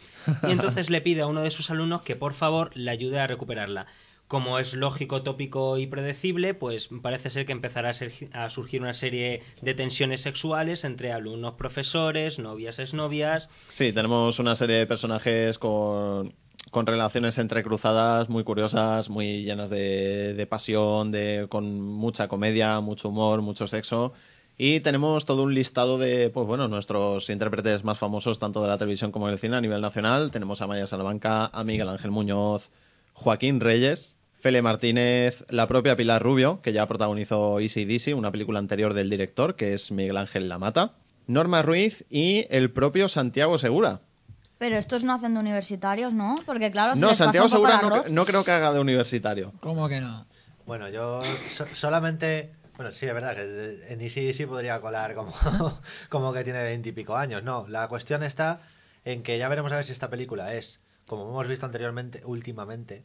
y entonces le pide a uno de sus alumnos que por favor le ayude a recuperarla. Como es lógico, tópico y predecible, pues parece ser que empezará a, surgir una serie de tensiones sexuales entre alumnos, profesores, novias, exnovias, Sí, tenemos una serie de personajes con, relaciones entrecruzadas muy curiosas, muy llenas de, de pasión, de, con mucha comedia, mucho humor, mucho sexo. Y tenemos todo un listado de, pues bueno, nuestros intérpretes más famosos, tanto de la televisión como del cine a nivel nacional. Tenemos a Maya Salamanca, a Miguel Ángel Muñoz, Joaquín Reyes, Fele Martínez, la propia Pilar Rubio, que ya protagonizó Easy Dizzy, una película anterior del director, que es Miguel Ángel Lamata, Norma Ruiz y el propio Santiago Segura. Pero estos no hacen de universitarios, ¿no? Porque claro, se No, les pasa Santiago un poco Segura no, no creo que haga de universitario. ¿Cómo que no? Bueno, yo so- solamente. Bueno, sí, es verdad que en Easy Easy podría colar como, como que tiene veintipico años. No, la cuestión está en que ya veremos a ver si esta película es, como hemos visto anteriormente, últimamente,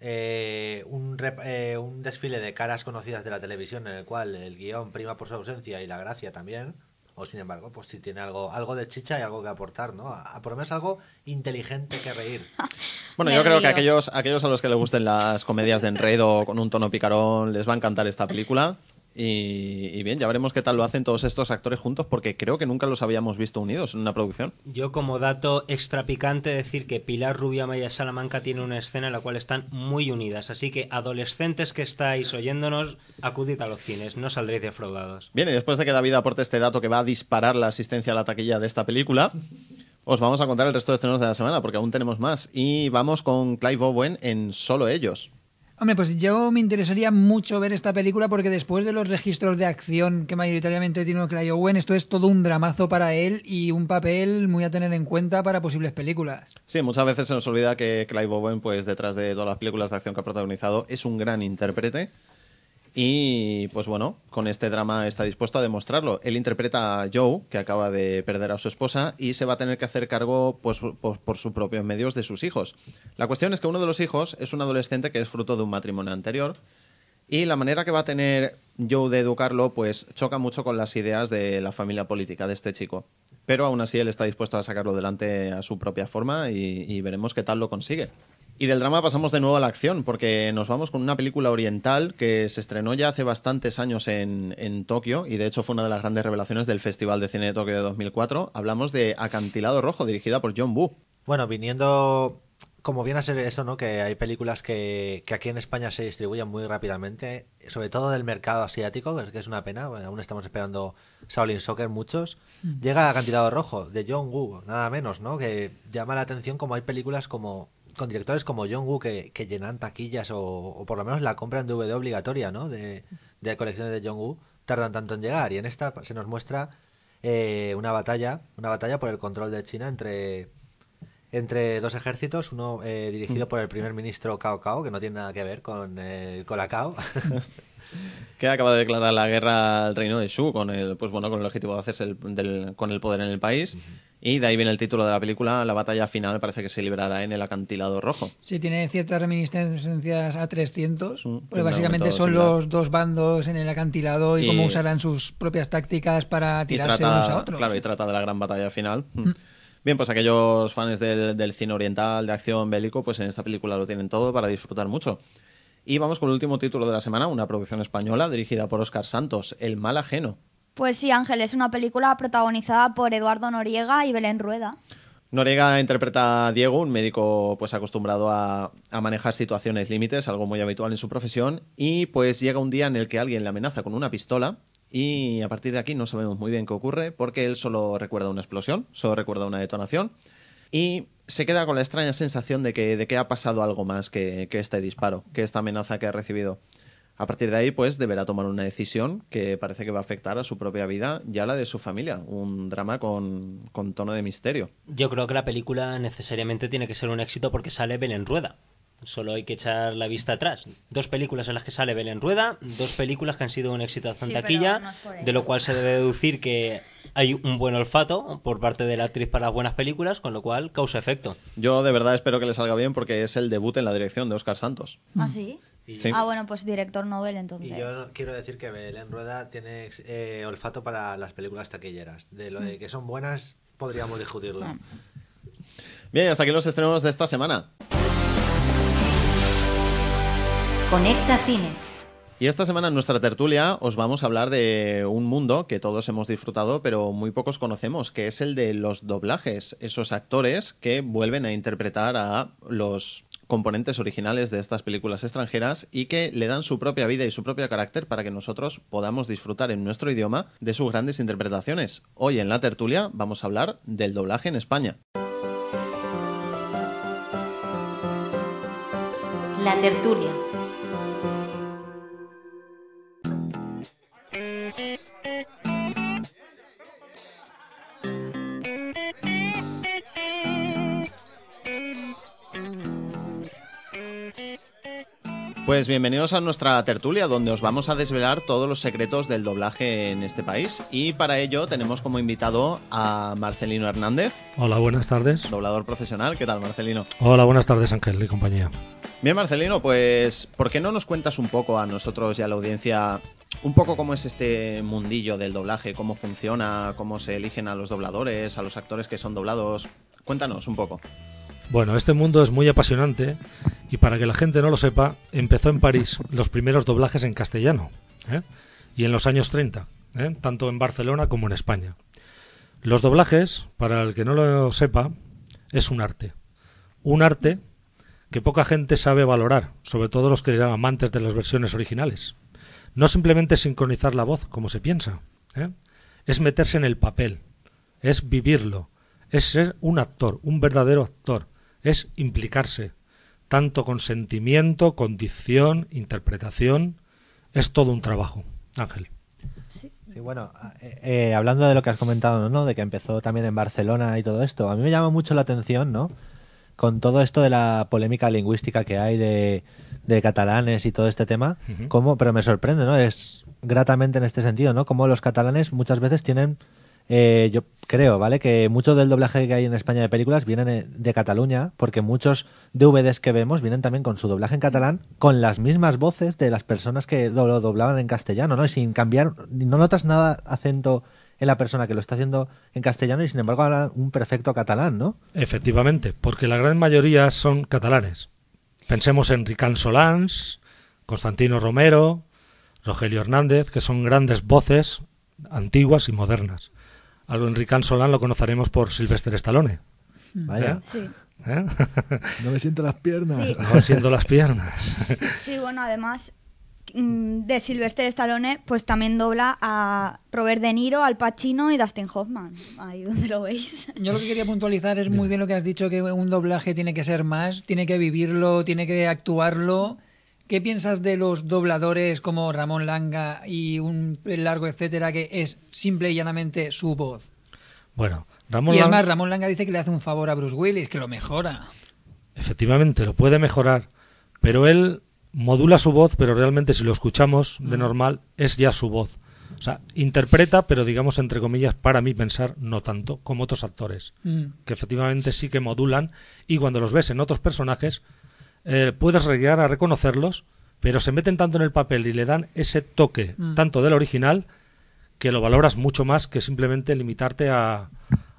eh, un, rep- eh, un desfile de caras conocidas de la televisión en el cual el guion prima por su ausencia y la gracia también. O sin embargo, pues si tiene algo, algo de chicha y algo que aportar, ¿no? A, a por lo menos algo inteligente que reír. Bueno, Me yo creo que aquellos, aquellos a los que les gusten las comedias de enredo con un tono picarón les va a encantar esta película. Y, y bien, ya veremos qué tal lo hacen todos estos actores juntos porque creo que nunca los habíamos visto unidos en una producción. Yo como dato extra picante decir que Pilar Rubio Maya Salamanca tiene una escena en la cual están muy unidas, así que adolescentes que estáis oyéndonos, acudid a los cines, no saldréis defraudados. Bien, y después de que David aporte este dato que va a disparar la asistencia a la taquilla de esta película, os vamos a contar el resto de estrenos de la semana porque aún tenemos más. Y vamos con Clive Owen en Solo Ellos. Hombre, pues yo me interesaría mucho ver esta película porque después de los registros de acción que mayoritariamente tiene Clive Owen, esto es todo un dramazo para él y un papel muy a tener en cuenta para posibles películas. Sí, muchas veces se nos olvida que Clive Owen, pues detrás de todas las películas de acción que ha protagonizado, es un gran intérprete. Y pues bueno, con este drama está dispuesto a demostrarlo. Él interpreta a Joe, que acaba de perder a su esposa, y se va a tener que hacer cargo pues, por, sus propios medios de sus hijos. La cuestión es que uno de los hijos es un adolescente que es fruto de un matrimonio anterior. Y la manera que va a tener Joe de educarlo, pues choca mucho con las ideas de la familia política de este chico. Pero aún así él está dispuesto a sacarlo delante a su propia forma y veremos qué tal lo consigue. Y del drama pasamos de nuevo a la acción, porque nos vamos con una película oriental que se estrenó ya hace bastantes años en, en Tokio y de hecho fue una de las grandes revelaciones del Festival de Cine de Tokio de 2004. Hablamos de Acantilado Rojo, dirigida por John Woo. Bueno, viniendo como viene a ser eso, ¿no? Que hay películas que, que aquí en España se distribuyen muy rápidamente, sobre todo del mercado asiático, que es una pena, bueno, aún estamos esperando Shaolin Soccer muchos. Mm. Llega Acantilado Rojo, de John Woo, nada menos, ¿no? Que llama la atención como hay películas como con directores como John Woo que, que llenan taquillas o, o por lo menos la compra en DVD obligatoria, ¿no? De, de colecciones de John Woo, tardan tanto en llegar y en esta se nos muestra eh, una batalla, una batalla por el control de China entre entre dos ejércitos, uno eh, dirigido por el primer ministro Cao Cao, que no tiene nada que ver con el Colacao. que acaba de declarar la guerra al reino de Shu con el, pues bueno, con el objetivo de hacerse el- del- con el poder en el país. Y de ahí viene el título de la película, la batalla final parece que se librará en el acantilado rojo. Sí, tiene ciertas reminiscencias a 300, Mm, porque básicamente son similar. los dos bandos en el acantilado y, Y- cómo usarán sus propias tácticas para tirarse trata, unos a otros. Claro, y trata de la gran batalla final. Mm. Bien, pues aquellos fans del, del cine oriental, de acción bélico, pues en esta película lo tienen todo para disfrutar mucho. Y vamos con el último título de la semana, una producción española dirigida por Óscar Santos, El mal ajeno. Pues sí, Ángel, es una película protagonizada por Eduardo Noriega y Belén Rueda. Noriega interpreta a Diego, un médico pues acostumbrado a, a manejar situaciones límites, algo muy habitual en su profesión, y pues llega un día en el que alguien le amenaza con una pistola y a partir de aquí no sabemos muy bien qué ocurre porque él solo recuerda una explosión, solo recuerda una detonación y se queda con la extraña sensación de que, de que ha pasado algo más que, que este disparo, que esta amenaza que ha recibido. A partir de ahí, pues deberá tomar una decisión que parece que va a afectar a su propia vida y a la de su familia. Un drama con, con tono de misterio. Yo creo que la película necesariamente tiene que ser un éxito porque sale Belén Rueda. Solo hay que echar la vista atrás. Dos películas en las que sale Belén Rueda, dos películas que han sido un éxito en Sí, taquilla, no de lo cual se debe deducir que hay un buen olfato por parte de la actriz para las buenas películas, con lo cual causa efecto. Yo de verdad espero que le salga bien porque es el debut en la dirección de Óscar Santos. ¿Ah, sí? Sí. Ah, bueno, pues director Nobel entonces. Y yo quiero decir que Belén Rueda tiene eh, olfato para las películas taquilleras. De lo de que son buenas, podríamos discutirlo. Bien, y hasta aquí los estrenos de esta semana. Conecta Cine. Y esta semana en nuestra tertulia os vamos a hablar de un mundo que todos hemos disfrutado, pero muy pocos conocemos, que es el de los doblajes, esos actores que vuelven a interpretar a los componentes originales de estas películas extranjeras y que le dan su propia vida y su propio carácter para que nosotros podamos disfrutar en nuestro idioma de sus grandes interpretaciones. Hoy en la tertulia vamos a hablar del doblaje en España. La tertulia. Pues bienvenidos a nuestra tertulia donde os vamos a desvelar todos los secretos del doblaje en este país y para ello tenemos como invitado a Marcelino Hernández, Hola, buenas tardes. doblador profesional. ¿Qué tal Marcelino? Hola, buenas tardes, Ángel y compañía. Bien Marcelino, pues ¿por qué no nos cuentas un poco a nosotros y a la audiencia un poco cómo es este mundillo del doblaje, cómo funciona, cómo se eligen a los dobladores, a los actores que son doblados? Cuéntanos un poco. Bueno, este mundo es muy apasionante y para que la gente no lo sepa, empezó en París los primeros doblajes en castellano ¿eh? y en los años 30, ¿eh? tanto en Barcelona como en España. Los doblajes, para el que no lo sepa, es un arte. Un arte que poca gente sabe valorar, sobre todo los que eran amantes de las versiones originales. No simplemente sincronizar la voz, como se piensa, ¿eh? es meterse en el papel, es vivirlo, es ser un actor, un verdadero actor, es implicarse, tanto con sentimiento, con dicción, interpretación, es todo un trabajo. Ángel. Sí, bueno, eh, eh, hablando de lo que has comentado, ¿no? De que empezó también en Barcelona y todo esto, a mí me llama mucho la atención, ¿no? Con todo esto de la polémica lingüística que hay de, de catalanes y todo este tema, Ujú. cómo, pero me sorprende, ¿no? Es gratamente en este sentido, ¿no? Como los catalanes muchas veces tienen, eh, yo creo, ¿vale? Que mucho del doblaje que hay en España de películas vienen de Cataluña, porque muchos DVDs que vemos vienen también con su doblaje en catalán, con las mismas voces de las personas que lo doblaban en castellano, ¿no? Y sin cambiar, no notas nada acento en la persona que lo está haciendo en castellano y sin embargo habla un perfecto catalán, ¿no? Efectivamente, porque la gran mayoría son catalanes. Pensemos en Ricard Solans, Constantino Romero, Rogelio Hernández, que son grandes voces antiguas y modernas. Algo en Ricard Solán lo conoceremos por Sylvester Stallone. Vaya. Sí. ¿Eh? No me siento las piernas. Sí. No siento las piernas. Sí, bueno, además mm, de Sylvester Stallone, pues también dobla a Robert De Niro, Al Pacino y Dustin Hoffman. Ahí donde lo veis. Yo lo que quería puntualizar es muy bien lo que has dicho, que un doblaje tiene que ser más, tiene que vivirlo, tiene que actuarlo. ¿Qué piensas de los dobladores como Ramón Langa y un largo etcétera que es simple y llanamente su voz? Bueno, Ramón y es Lang- más, Ramón Langa dice que le hace un favor a Bruce Willis, que lo mejora. Efectivamente, lo puede mejorar, pero él modula su voz, pero realmente si lo escuchamos de Mm. normal es ya su voz. O sea, interpreta, pero digamos, entre comillas, para mí pensar, no tanto como otros actores, Mm. que efectivamente sí que modulan y cuando los ves en otros personajes, eh, puedes llegar a reconocerlos, pero se meten tanto en el papel y le dan ese toque, Mm. tanto del original, que lo valoras mucho más que simplemente limitarte a,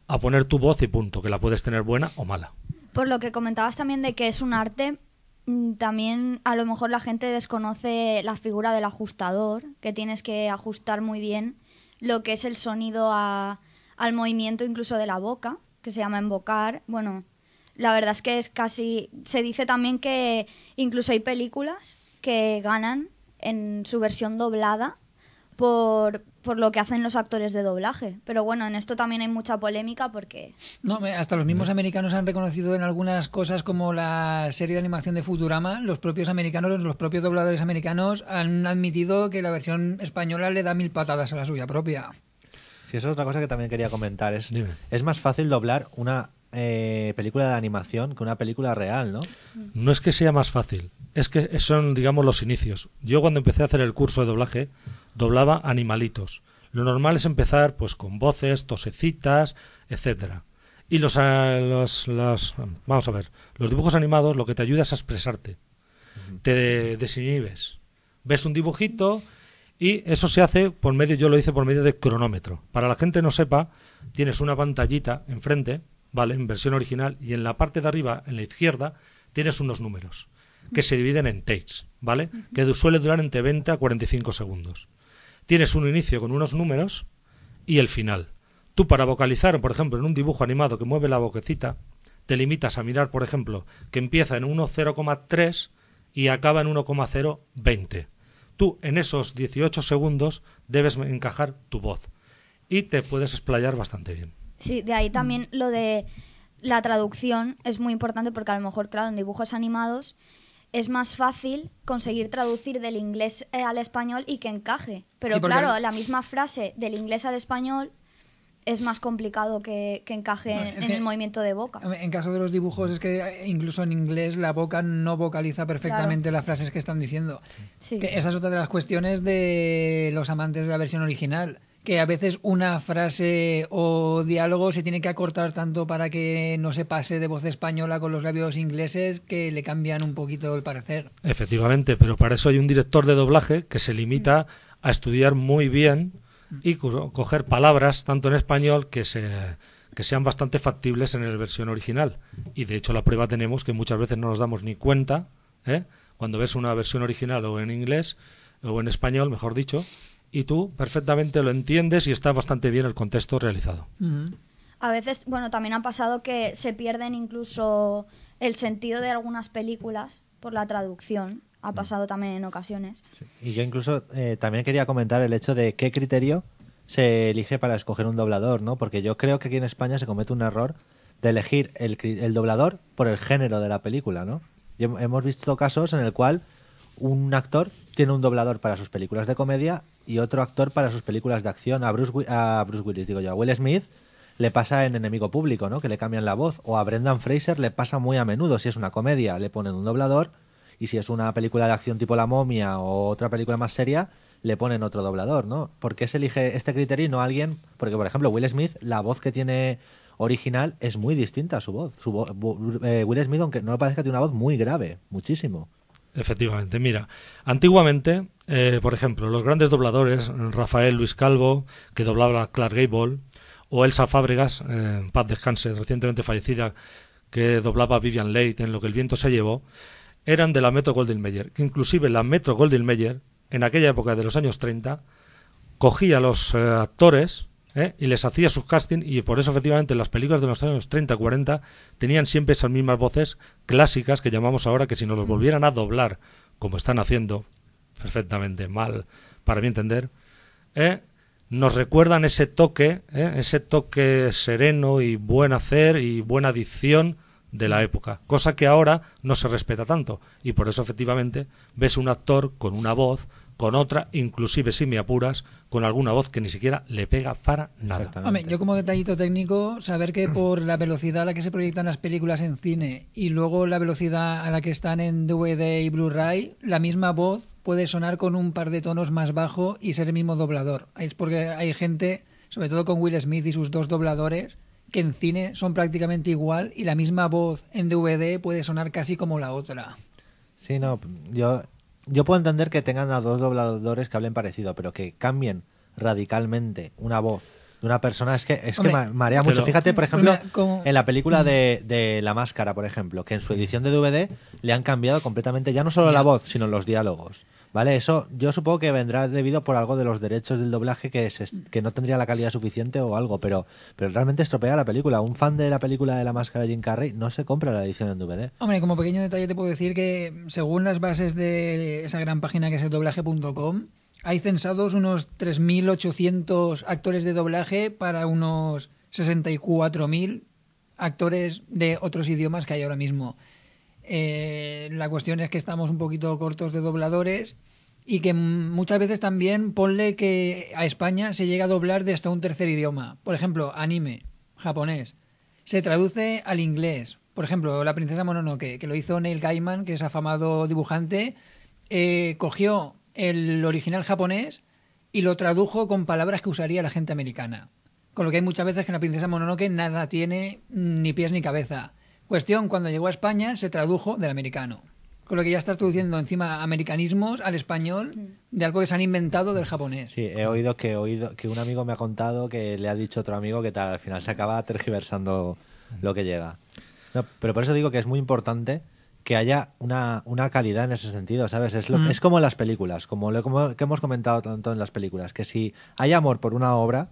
a poner tu voz y punto, que la puedes tener buena o mala. Por lo que comentabas también de que es un arte, mm, también a lo mejor la gente desconoce la figura del ajustador, que tienes que ajustar muy bien lo que es el sonido a- al movimiento incluso de la boca, que se llama embocar. Bueno, la verdad es que es casi... Se dice también que incluso hay películas que ganan en su versión doblada por, por lo que hacen los actores de doblaje. Pero bueno, en esto también hay mucha polémica porque... No, hasta los mismos americanos han reconocido en algunas cosas como la serie de animación de Futurama, los propios americanos, los propios dobladores americanos han admitido que la versión española le da mil patadas a la suya propia. Sí, eso es otra cosa que también quería comentar. Es, es más fácil doblar una eh, película de animación que una película real, ¿no? No es que sea más fácil, es que son, digamos, los inicios. Yo cuando empecé a hacer el curso de doblaje, doblaba animalitos. Lo normal es empezar pues con voces, tosecitas, etcétera. Y los, ah, los, los- vamos a ver, los dibujos animados lo que te ayuda es a expresarte. Te desinhibes. Ves un dibujito y eso se hace por medio, yo lo hice por medio de cronómetro. Para la gente no sepa, tienes una pantallita enfrente, ¿vale? En versión original, y en la parte de arriba, en la izquierda, tienes unos números que se dividen en takes, ¿vale? Que suele durar entre 20 a 45 segundos. Tienes un inicio con unos números y el final. Tú para vocalizar, por ejemplo, en un dibujo animado que mueve la boquecita, te limitas a mirar, por ejemplo, que empieza en 1,0,3 y acaba en 1,020. Tú en esos 18 segundos debes encajar tu voz y te puedes explayar bastante bien. Sí, de ahí también lo de la traducción es muy importante porque a lo mejor, claro, en dibujos animados es más fácil conseguir traducir del inglés eh, al español y que encaje. Pero Sí, claro, la misma frase del inglés al español es más complicado que, que encaje No, en, que- el movimiento de boca. En caso de los dibujos es que eh, incluso en inglés la boca no vocaliza perfectamente las frases que están diciendo. Sí. Que esa es otra de las cuestiones de los amantes de la versión original. Que a veces una frase o diálogo se tiene que acortar tanto para que no se pase de voz española con los labios ingleses que le cambian un poquito el parecer. Efectivamente, pero para eso hay un director de doblaje que se limita a estudiar muy bien y co- coger palabras tanto en español que se que sean bastante factibles en la versión original. Y de hecho la prueba tenemos que muchas veces no nos damos ni cuenta, ¿eh? cuando ves una versión original o en inglés o en español, mejor dicho, y tú perfectamente lo entiendes y está bastante bien el contexto realizado. A veces, bueno, también ha pasado que se pierden incluso el sentido de algunas películas por la traducción. Ha pasado también en ocasiones. Y yo incluso eh, también quería comentar el hecho de qué criterio se elige para escoger un doblador, ¿no? Porque yo creo que aquí en España se comete un error de elegir el, el doblador por el género de la película, ¿no? Y hemos visto casos en el cual un actor tiene un doblador para sus películas de comedia y otro actor para sus películas de acción. A Bruce, a Bruce Willis, digo yo, a Will Smith le pasa en Enemigo Público, ¿no? Que le cambian la voz. O a Brendan Fraser le pasa muy a menudo. Si es una comedia, le ponen un doblador. Y si es una película de acción tipo La Momia o otra película más seria, le ponen otro doblador, ¿no? ¿Por qué se elige este criterio y no alguien? Porque, por ejemplo, Will Smith, la voz que tiene original es muy distinta a su voz. Su vo- eh, Will Smith, aunque no le parezca, tiene una voz muy grave, muchísimo. Efectivamente, mira, antiguamente, eh, por ejemplo, los grandes dobladores, Rafael Luis Calvo, que doblaba a Clark Gable, o Elsa Fábregas, eh, paz descanse, recientemente fallecida, que doblaba a Vivian Leigh en Lo que el viento se llevó, eran de la Metro Goldwyn Mayer, que inclusive la Metro Goldwyn Mayer, en aquella época de los años 30, cogía a los eh, actores ¿eh? y les hacía sus casting y por eso efectivamente las películas de los años 30 40 tenían siempre esas mismas voces clásicas que llamamos ahora que si nos los volvieran a doblar como están haciendo perfectamente mal para mi entender ¿eh? nos recuerdan ese toque ¿eh? ese toque sereno y buen hacer y buena dicción de la época, cosa que ahora no se respeta tanto y por eso efectivamente ves un actor con una voz, con otra, inclusive si me apuras, con alguna voz que ni siquiera le pega para nada. Hombre, yo como detallito técnico, saber que por la velocidad a la que se proyectan las películas en cine y luego la velocidad a la que están en DVD y Blu-ray, la misma voz puede sonar con un par de tonos más bajo y ser el mismo doblador. Es porque hay gente, sobre todo con Will Smith y sus dos dobladores, que en cine son prácticamente igual y la misma voz en DVD puede sonar casi como la otra. Sí, no, yo, yo puedo entender que tengan a dos dobladores que hablen parecido, pero que cambien radicalmente una voz de una persona es que es Hombre, que ma- marea mucho. pero- Fíjate, por ejemplo, como- en la película de, de La Máscara, por ejemplo, que en su edición de DVD le han cambiado completamente ya no solo la voz, sino los diálogos. ¿Vale? Eso yo supongo que vendrá debido por algo de los derechos del doblaje que, se- que no tendría la calidad suficiente o algo, pero, pero realmente estropea la película. Un fan de la película de La Máscara de Jim Carrey no se compra la edición en DVD. Hombre, como pequeño detalle te puedo decir que según las bases de esa gran página que es el doblaje.com, hay censados unos 3.800 actores de doblaje para unos 64.000 actores de otros idiomas que hay ahora mismo. Eh, la cuestión es que estamos un poquito cortos de dobladores y que muchas veces también ponle que a España se llega a doblar de hasta un tercer idioma. Por ejemplo, anime, japonés. Se traduce al inglés. Por ejemplo, La princesa Mononoke, que lo hizo Neil Gaiman, que es afamado dibujante, eh, cogió el original japonés y lo tradujo con palabras que usaría la gente americana. Con lo que hay muchas veces que en La princesa Mononoke nada tiene ni pies ni cabeza. Cuestión, cuando llegó a España se tradujo del americano. Con lo que ya estás traduciendo encima americanismos al español de algo que se han inventado del japonés. Sí, he oído que he oído que un amigo me ha contado que le ha dicho otro amigo que tal, al final se acaba tergiversando lo que llega. No, pero por eso digo que es muy importante que haya una, una calidad en ese sentido, ¿sabes? Es, lo, Mm. es como en las películas, como lo como- que hemos comentado tanto en las películas, que si hay amor por una obra,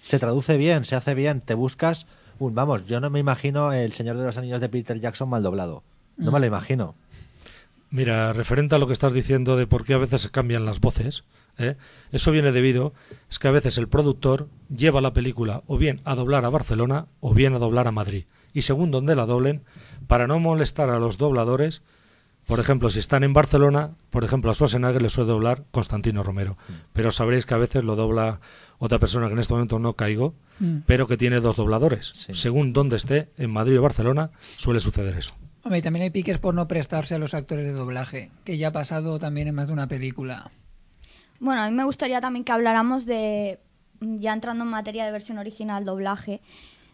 se traduce bien, se hace bien, te buscas un, vamos, yo no me imagino El Señor de los Anillos de Peter Jackson mal doblado. No me lo imagino. Mira, referente a lo que estás diciendo de por qué a veces se cambian las voces, ¿eh? eso viene debido, es que a veces el productor lleva la película o bien a doblar a Barcelona o bien a doblar a Madrid. Y según donde la doblen, para no molestar a los dobladores, por ejemplo, si están en Barcelona, por ejemplo, a Schwarzenegger le suele doblar Constantino Romero. Pero sabréis que a veces lo dobla otra persona que en este momento no caigo, Mm. pero que tiene dos dobladores. Según donde esté, en Madrid o Barcelona, suele suceder eso. Hombre, y también hay piques por no prestarse a los actores de doblaje, que ya ha pasado también en más de una película. Bueno, a mí me gustaría también que habláramos de, ya entrando en materia de versión original, doblaje,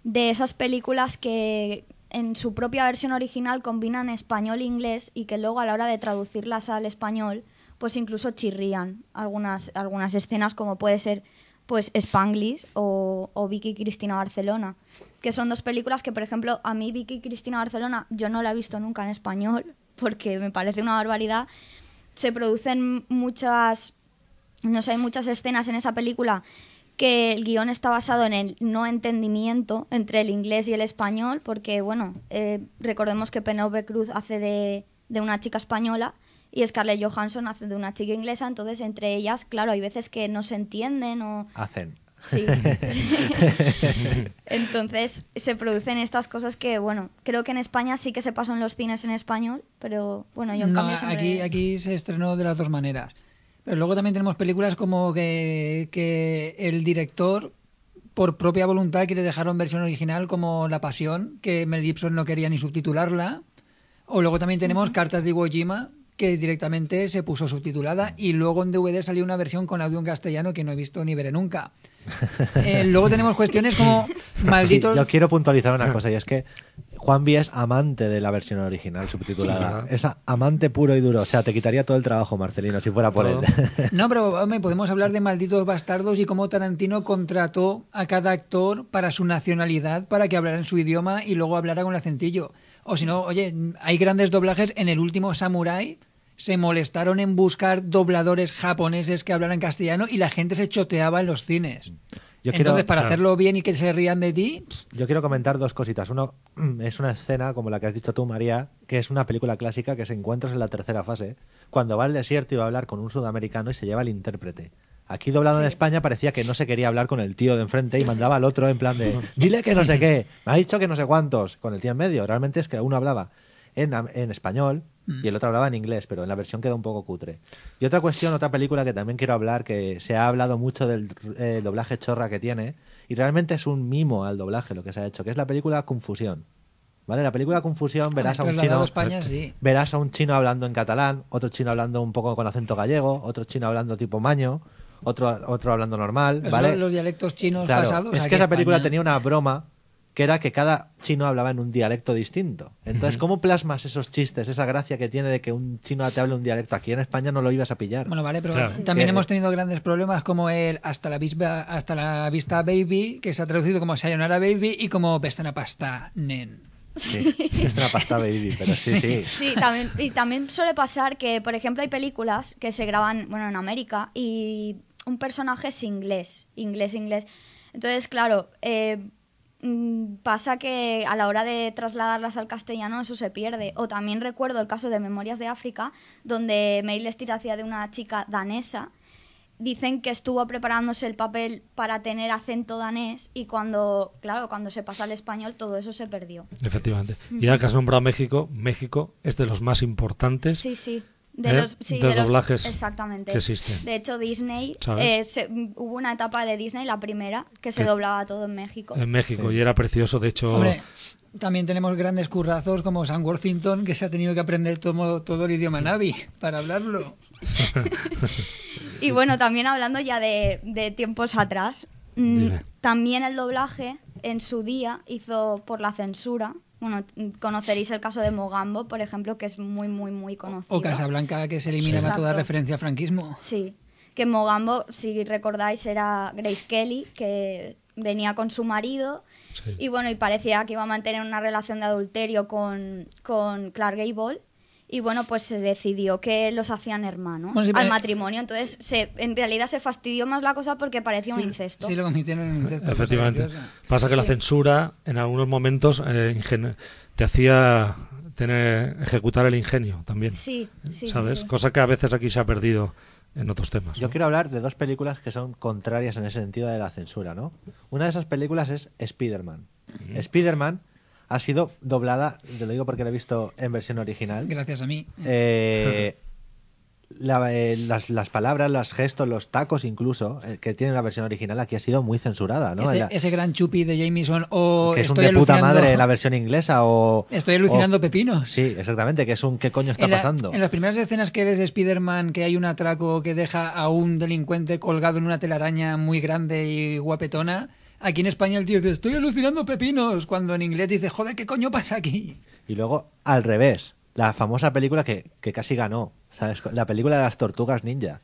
de esas películas que en su propia versión original combinan español e inglés y que luego a la hora de traducirlas al español, pues incluso chirrían algunas, algunas escenas como puede ser pues Spanglish o, o Vicky Cristina Barcelona, que son dos películas que, por ejemplo, a mí Vicky Cristina Barcelona yo no la he visto nunca en español porque me parece una barbaridad. Se producen muchas no sé, hay muchas escenas en esa película que el guion está basado en el no entendimiento entre el inglés y el español, porque, bueno, eh, recordemos que Penélope Cruz hace de, de una chica española y Scarlett Johansson hace de una chica inglesa, entonces entre ellas, claro, hay veces que no se entienden o... Hacen. Sí. Entonces se producen estas cosas que, bueno, creo que en España sí que se pasó en los cines en español, pero bueno, yo en No, cambio siempre... aquí, aquí se estrenó de las dos maneras. Pero luego también tenemos películas como que, que el director, por propia voluntad, quiere dejarlo en versión original, como La Pasión, que Mel Gibson no quería ni subtitularla. O luego también tenemos Cartas de Iwo Jima, que directamente se puso subtitulada y luego en DVD salió una versión con audio en castellano que no he visto ni veré nunca. Eh, luego tenemos cuestiones como malditos... Sí, yo quiero puntualizar una cosa y es que Juanvi es amante de la versión original subtitulada. Sí. Es amante puro y duro. O sea, te quitaría todo el trabajo, Marcelino, si fuera por Todo. él. No, pero hombre, podemos hablar de malditos bastardos y cómo Tarantino contrató a cada actor para su nacionalidad para que hablara en su idioma y luego hablara con el acentillo. O si no, oye, hay grandes doblajes. En el último Samurai se molestaron en buscar dobladores japoneses que hablaran castellano y la gente se choteaba en los cines. Yo Entonces, quiero- para claro. hacerlo bien y que se rían de ti, Yo quiero comentar dos cositas. Uno es una escena, como la que has dicho tú, María, que es una película clásica que se encuentra en la tercera fase, cuando va al desierto y va a hablar con un sudamericano y se lleva al intérprete. Aquí doblado en España parecía que no se quería hablar con el tío de enfrente y mandaba al otro en plan de, dile que no sé qué, me ha dicho que no sé cuántos, con el tío en medio. Realmente es que uno hablaba en, en español y el otro hablaba en inglés, pero en la versión quedó un poco cutre. Y otra cuestión, otra película que también quiero hablar, que se ha hablado mucho del eh, doblaje chorra que tiene, y realmente es un mimo al doblaje lo que se ha hecho, que es la película Confusión. ¿Vale? La película Confusión verás a un chino. España, sí. Verás a un chino hablando en catalán, otro chino hablando un poco con acento gallego, otro chino hablando tipo maño, otro, otro hablando normal, ¿vale? los dialectos chinos Claro, pasados. es que esa película tenía una broma que era que cada chino hablaba en un dialecto distinto. Entonces. ¿cómo plasmas esos chistes, esa gracia que tiene de que un chino te hable un dialecto? Aquí en España no lo ibas a pillar. Bueno, vale, pero Claro. también hemos tenido grandes problemas como el hasta la, vista, hasta la vista baby, que se ha traducido como Sayonara baby y como Bestana pasta nen. Sí, es una pasta baby, pero sí, sí. Sí, también, y también suele pasar que, por ejemplo, hay películas que se graban, bueno, en América y un personaje es inglés, inglés, inglés. Entonces, claro, eh, pasa que a la hora de trasladarlas al castellano eso se pierde. O también recuerdo el caso de Memorias de África, donde Meryl Streep hacía de una chica danesa. Dicen que estuvo preparándose el papel para tener acento danés y cuando, claro, cuando se pasa al español todo eso se perdió. Efectivamente. Y ya que has nombrado México, México es de los más importantes. Sí, sí. De ¿eh? los, sí, de de los- doblajes exactamente. que existen. De hecho, Disney, eh, se- hubo una etapa de Disney, la primera, que se doblaba todo en México. En México, y era precioso. De hecho, Hombre, también tenemos grandes currazos como Sam Worthington, que se ha tenido que aprender todo, todo el idioma Navi para hablarlo. Y bueno, también hablando ya de, de tiempos atrás, mm, Dime. también el doblaje en su día hizo por la censura. Bueno, conoceréis el caso de Mogambo, por ejemplo, que es muy, muy, muy conocido. O Casablanca, que se eliminaba Sí. toda Exacto. referencia al franquismo. Sí, que Mogambo, si recordáis, era Grace Kelly, que venía con su marido Sí. y bueno, y parecía que iba a mantener una relación de adulterio con, con Clark Gable. Y bueno, pues se decidió que los hacían hermanos Bueno, sí, al matrimonio. Entonces, se, en realidad se fastidió más la cosa porque parecía un incesto. Sí, lo convirtieron en incesto. efectivamente. cosa graciosa. Pasa que la censura en algunos momentos eh, te hacía tener ejecutar el ingenio también. Sí, sí, ¿Sabes? sí. Cosa que a veces aquí se ha perdido en otros temas. Yo ¿no? quiero hablar de dos películas que son contrarias en ese sentido de la censura, ¿no? Una de esas películas es Spider-Man. Spider-Man ha sido doblada, te lo digo porque la he visto en versión original. Gracias a mí. Eh, la- eh, las, las palabras, los gestos, los tacos incluso, eh, que tiene una versión original, aquí ha sido muy censurada, ¿no? ese, la- gran chupi de Jameson o que es un estoy de puta madre en la versión inglesa o... Estoy alucinando o- pepinos. Sí, exactamente, que es un ¿qué coño está en, la- pasando? en las primeras escenas que eres de Spider-Man, que hay un atraco que deja a un delincuente colgado en una telaraña muy grande y guapetona, aquí en España el tío dice, estoy alucinando pepinos, cuando en inglés dice, joder, ¿qué coño pasa aquí? Y luego, al revés, la famosa película que, que casi ganó, ¿sabes? La película de las tortugas ninja.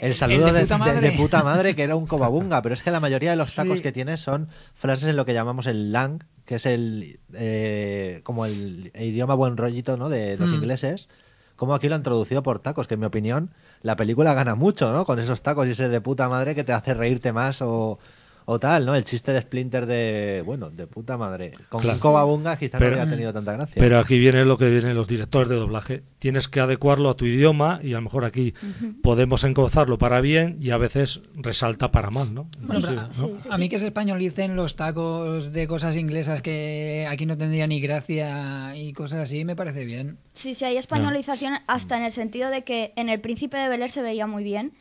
El saludo el de puta de- madre. de puta madre que era un cobabunga, pero es que la mayoría de los tacos Sí. que tiene son frases en lo que llamamos el lang, que es el eh, como el idioma buen rollito ¿no? de los Mm. ingleses. Como aquí lo han traducido por tacos, que en mi opinión la película gana mucho, ¿no? Con esos tacos y ese de puta madre que te hace reírte más o, o tal, ¿no? El chiste de Splinter de, bueno, de puta madre. Con Claro. cobabunga quizás no hubiera tenido tanta gracia. Pero aquí viene lo que vienen los directores de doblaje. Tienes que adecuarlo a tu idioma y a lo mejor aquí podemos encozarlo para bien y a veces resalta para mal, ¿no? Bueno, Sí, pero ¿no? a, a mí que se españolicen los tacos de cosas inglesas que aquí no tendría ni gracia y cosas así, me parece bien. Sí, sí, hay españolización hasta en el sentido de que en El Príncipe de Bel Air se veía muy bien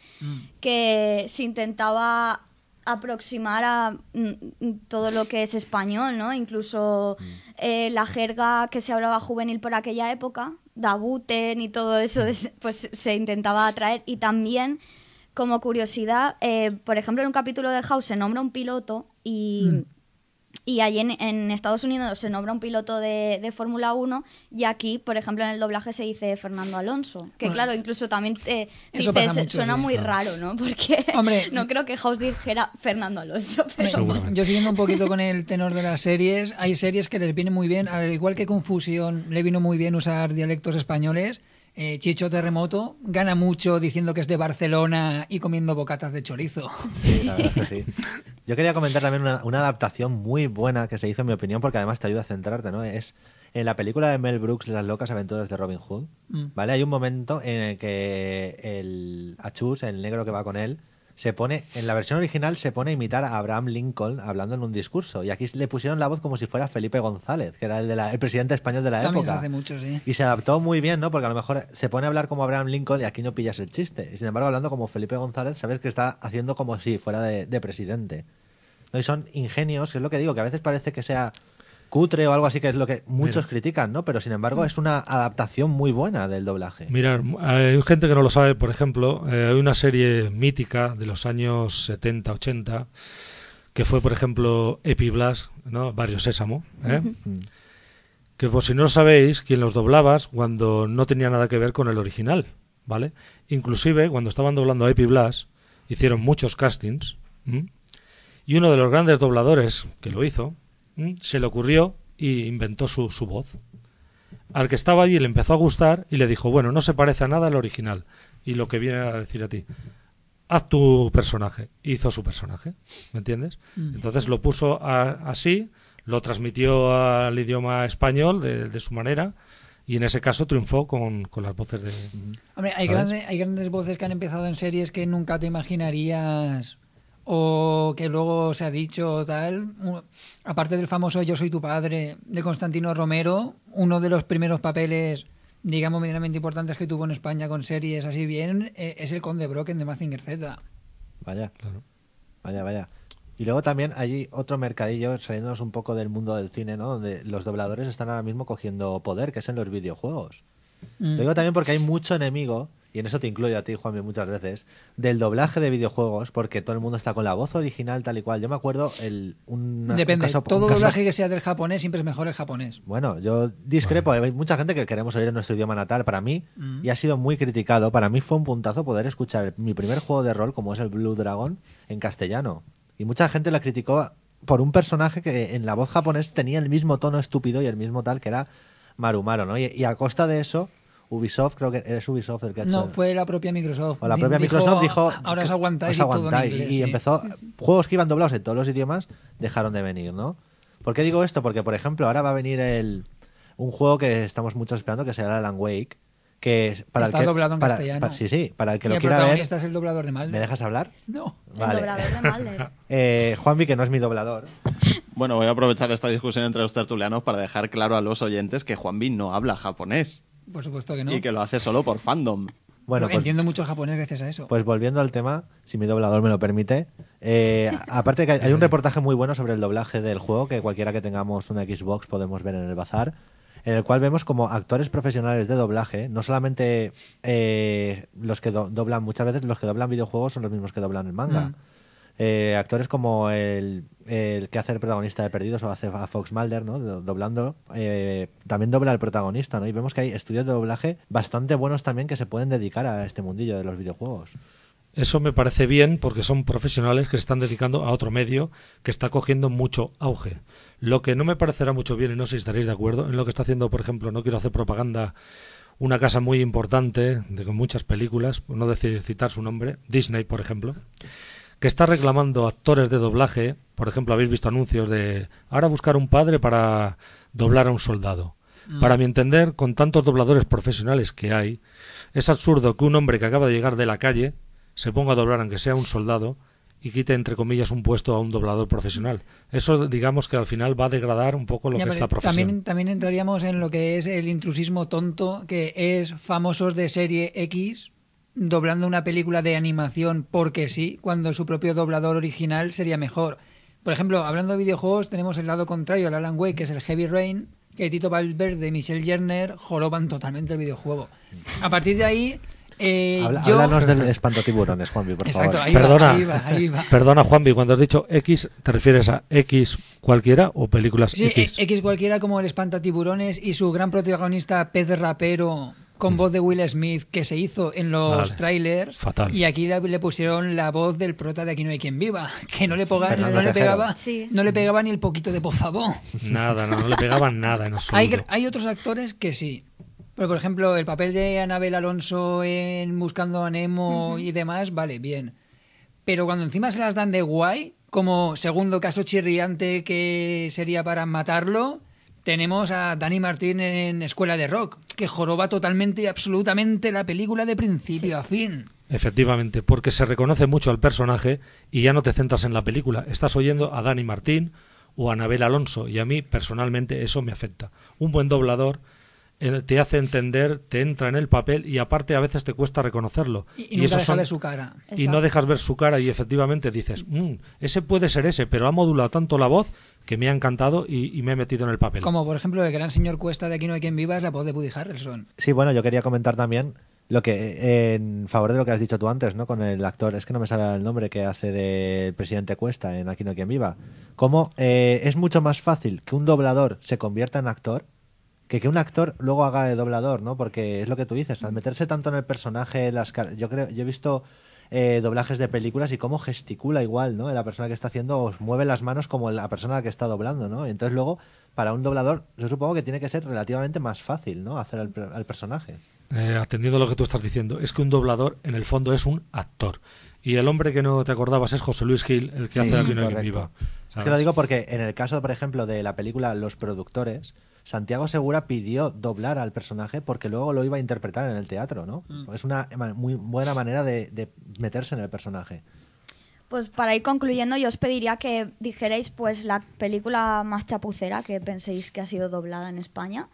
que se intentaba aproximar a mm, mm, todo lo que es español, ¿no? Incluso eh, la jerga que se hablaba juvenil por aquella época, Dabuten y todo eso, pues se intentaba atraer. Y también, como curiosidad, eh, por ejemplo, en un capítulo de House se nombra un piloto y... Y allí en, en Estados Unidos se nombra un piloto de, de Fórmula 1 y aquí, por ejemplo, en el doblaje se dice Fernando Alonso. Que Bueno, claro, incluso también te dices, mucho, suena sí, muy claro. raro, ¿no? Porque Hombre, no creo que House dijera Fernando Alonso. Pero... Yo siguiendo un poquito con el tenor de las series, hay series que les viene muy bien, al igual que Confusión le vino muy bien usar dialectos españoles. Eh, Chicho Terremoto gana mucho diciendo que es de Barcelona y comiendo bocatas de chorizo. Sí, la verdad es que sí. Yo quería comentar también una, una adaptación muy buena que se hizo, en mi opinión, porque además te ayuda a centrarte, ¿no? Es en la película de Mel Brooks, Las locas aventuras de Robin Hood, Mm. ¿vale? Hay un momento en el que el Achus, el negro que va con él, se pone, en la versión original se pone a imitar a Abraham Lincoln hablando en un discurso. Y aquí le pusieron la voz como si fuera Felipe González, que era el, de la- el presidente español de la También se época. hace mucho, sí. Y se adaptó muy bien, ¿no? Porque a lo mejor se pone a hablar como Abraham Lincoln y aquí no pillas el chiste. Y sin embargo, hablando como Felipe González, sabes que está haciendo como si fuera de, de presidente. ¿No? Y son ingenios, que es lo que digo, que a veces parece que sea cutre o algo así, que es lo que muchos Mira. critican, ¿no? Pero sin embargo es una adaptación muy buena del doblaje. Mirar, hay gente que no lo sabe, por ejemplo, eh, hay una serie mítica de los años 70, 80, que fue, por ejemplo, Epiblast, ¿no? Barrio Sésamo, ¿eh? Mm. que por si no lo sabéis, quien los doblabas cuando no tenía nada que ver con el original, ¿vale? Inclusive, cuando estaban doblando a Epiblast, hicieron muchos castings, ¿m? y uno de los grandes dobladores que lo hizo, ¿m? se le ocurrió y inventó su, su voz. Al que estaba allí le empezó a gustar y le dijo, bueno, no se parece a nada al original. Y lo que viene a decir a ti, haz tu personaje. Hizo su personaje, ¿me entiendes? Mm. Entonces lo puso a- así, lo transmitió al idioma español de, de su manera y en ese caso triunfó con, con las voces de... Hombre, hay, hay grandes voces que han empezado en series que nunca te imaginarías o que luego se ha dicho tal. Aparte del famoso Yo soy tu padre de Constantino Romero, uno de los primeros papeles, digamos, medianamente importantes que tuvo en España con series así bien, eh, es el Conde Brocken de Mazinger Z. Vaya. Vaya, vaya. Y luego también hay otro mercadillo, saliéndonos un poco del mundo del cine, ¿no? Donde los dobladores están ahora mismo cogiendo poder, que es en los videojuegos. Mm. Lo digo también porque hay mucho enemigo, y en eso te incluyo a ti, Juanmi, muchas veces, del doblaje de videojuegos, porque todo el mundo está con la voz original tal y cual. Yo me acuerdo el, un, un Depende, caso- todo un caso- doblaje que sea del japonés siempre es mejor el japonés. Bueno, yo discrepo. Hay mucha gente que queremos oír en nuestro idioma natal. Para mí, Mm. y ha sido muy criticado, para mí fue un puntazo poder escuchar mi primer juego de rol, como es el Blue Dragon, en castellano. Y mucha gente la criticó por un personaje que en la voz japonés tenía el mismo tono estúpido y el mismo tal, que era Marumaro, ¿no? Y, y a costa de eso, Ubisoft, creo que es Ubisoft el que ha hecho... No, fue la propia Microsoft. O la propia dijo, Microsoft dijo... Ahora os aguantáis os y todo en aguantáis", inglés, y sí. empezó... Juegos que iban doblados en todos los idiomas dejaron de venir, ¿no? ¿Por qué digo esto? Porque, por ejemplo, ahora va a venir el un juego que estamos muchos esperando, que será Alan Wake, que para Está el que... doblado en para- castellano. para- sí, sí, para el que Y lo el quiera ver... es el doblador de Malder. ¿Me dejas hablar? No. Vale. doblador de Mulder. Eh, Juanvi, que no es mi doblador. Bueno, voy a aprovechar esta discusión entre los tertulianos para dejar claro a los oyentes que Juanvi no habla japonés Por supuesto que no. y que lo hace solo por fandom. Bueno, Porque pues, entiendo mucho japonés gracias a eso. pues volviendo al tema, si mi doblador me lo permite. eh, aparte que hay un reportaje muy bueno sobre el doblaje del juego que cualquiera que tengamos una Xbox podemos ver en el bazar, en el cual vemos como actores profesionales de doblaje, no solamente eh, los que do- doblan, muchas veces los que doblan videojuegos son los mismos que doblan el manga. Mm. Eh, actores como el, que hace el protagonista de Perdidos o hace a Fox Mulder, ¿no? Do- Doblando, eh, también dobla al protagonista, ¿no? Y vemos que hay estudios de doblaje bastante buenos también que se pueden dedicar a este mundillo de los videojuegos. Eso me parece bien porque son profesionales que se están dedicando a otro medio que está cogiendo mucho auge. Lo que no me parecerá mucho bien, y no sé si estaréis de acuerdo, en lo que está haciendo, por ejemplo, no quiero hacer propaganda, una casa muy importante, de con muchas películas, no decir citar su nombre, Disney, por ejemplo, que está reclamando actores de doblaje, por ejemplo, habéis visto anuncios de ahora buscar un padre para doblar a un soldado. Mm. Para mi entender, con tantos dobladores profesionales que hay, es absurdo que un hombre que acaba de llegar de la calle se ponga a doblar aunque sea un soldado y quite entre comillas un puesto a un doblador profesional. Eso digamos que al final va a degradar un poco lo Ya, que es la profesión. También, también entraríamos en lo que es el intrusismo tonto, que es famosos de serie X doblando una película de animación porque sí, cuando su propio doblador original sería mejor. Por ejemplo, hablando de videojuegos, tenemos el lado contrario al Alan Wake, que es el Heavy Rain, que Tito Valverde y Michelle Yerner joroban totalmente el videojuego. A partir de ahí, eh, Habla- yo... Háblanos del espantotiburones, Juanvi, por Exacto, favor. ahí va, Perdona, ahí va, ahí va. perdona Juanvi, cuando has dicho X, ¿te refieres a X cualquiera o películas Sí, X? e- X cualquiera como el espantatiburones y su gran protagonista pez rapero. Con voz de Will Smith que se hizo en los Vale. trailers Fatal. y aquí le, pusieron la voz del prota de Aquí no hay quien viva que no le, poga- Fernando no le Tejero. pegaba Sí. no le pegaba ni el poquito de por favor Nada, no, no le pegaban nada en absoluto. hay, hay otros actores que sí pero por ejemplo el papel de Anabel Alonso en Buscando a Nemo y demás vale bien pero cuando encima se las dan de guay, como segundo caso chirriante que sería para matarlo, tenemos a Dani Martín en Escuela de Rock, que joroba totalmente y absolutamente la película de principio a fin. Efectivamente, porque se reconoce mucho al personaje y ya no te centras en la película. Estás oyendo a Dani Martín o a Anabel Alonso y a mí personalmente eso me afecta. Un buen doblador te hace entender, te entra en el papel y aparte a veces te cuesta reconocerlo. Y, y nunca esos deja son- ver su cara. y no dejas ver su cara y efectivamente dices, "Mm, ese puede ser ese, pero ha modulado tanto la voz que me ha encantado y, y me he metido en el papel. Como por ejemplo el gran señor Cuesta de Aquí no hay quien viva es la voz de Woody Harrelson. Sí, bueno, yo quería comentar también lo que en favor de lo que has dicho tú antes, ¿no? Con el actor, es que no me sale el nombre que hace del presidente Cuesta en Aquí no hay quien viva. Cómo eh, es mucho más fácil que un doblador se convierta en actor que que un actor luego haga de doblador, ¿no? Porque es lo que tú dices, al meterse tanto en el personaje, las yo creo, yo he visto eh, doblajes de películas y cómo gesticula igual, ¿no? La persona que está haciendo os mueve las manos como la persona que está doblando, ¿no? Entonces luego para un doblador yo supongo que tiene que ser relativamente más fácil, ¿no? Hacer al, per- al personaje. Eh, atendiendo a lo que tú estás diciendo, es que un doblador en el fondo es un actor. Y el hombre que no te acordabas es José Luis Gil, el que Sí, hace correcto. viva. Es que lo digo porque en el caso, por ejemplo, de la película Los productores, Santiago Segura pidió doblar al personaje porque luego lo iba a interpretar en el teatro, ¿no? Mm. Es una muy buena manera de, de meterse en el personaje. Pues para ir concluyendo, yo os pediría que dijerais pues la película más chapucera que penséis que ha sido doblada en España.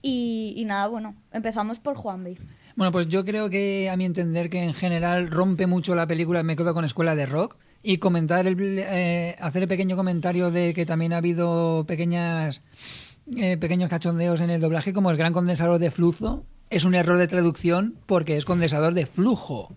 Y, y nada, bueno, empezamos por Juan B. Bueno, pues yo creo que a mi entender que en general rompe mucho la película Me quedo con Escuela de Rock y comentar el, eh, hacer el pequeño comentario de que también ha habido pequeñas eh, pequeños cachondeos en el doblaje como el gran condensador de flujo es un error de traducción porque es condensador de flujo.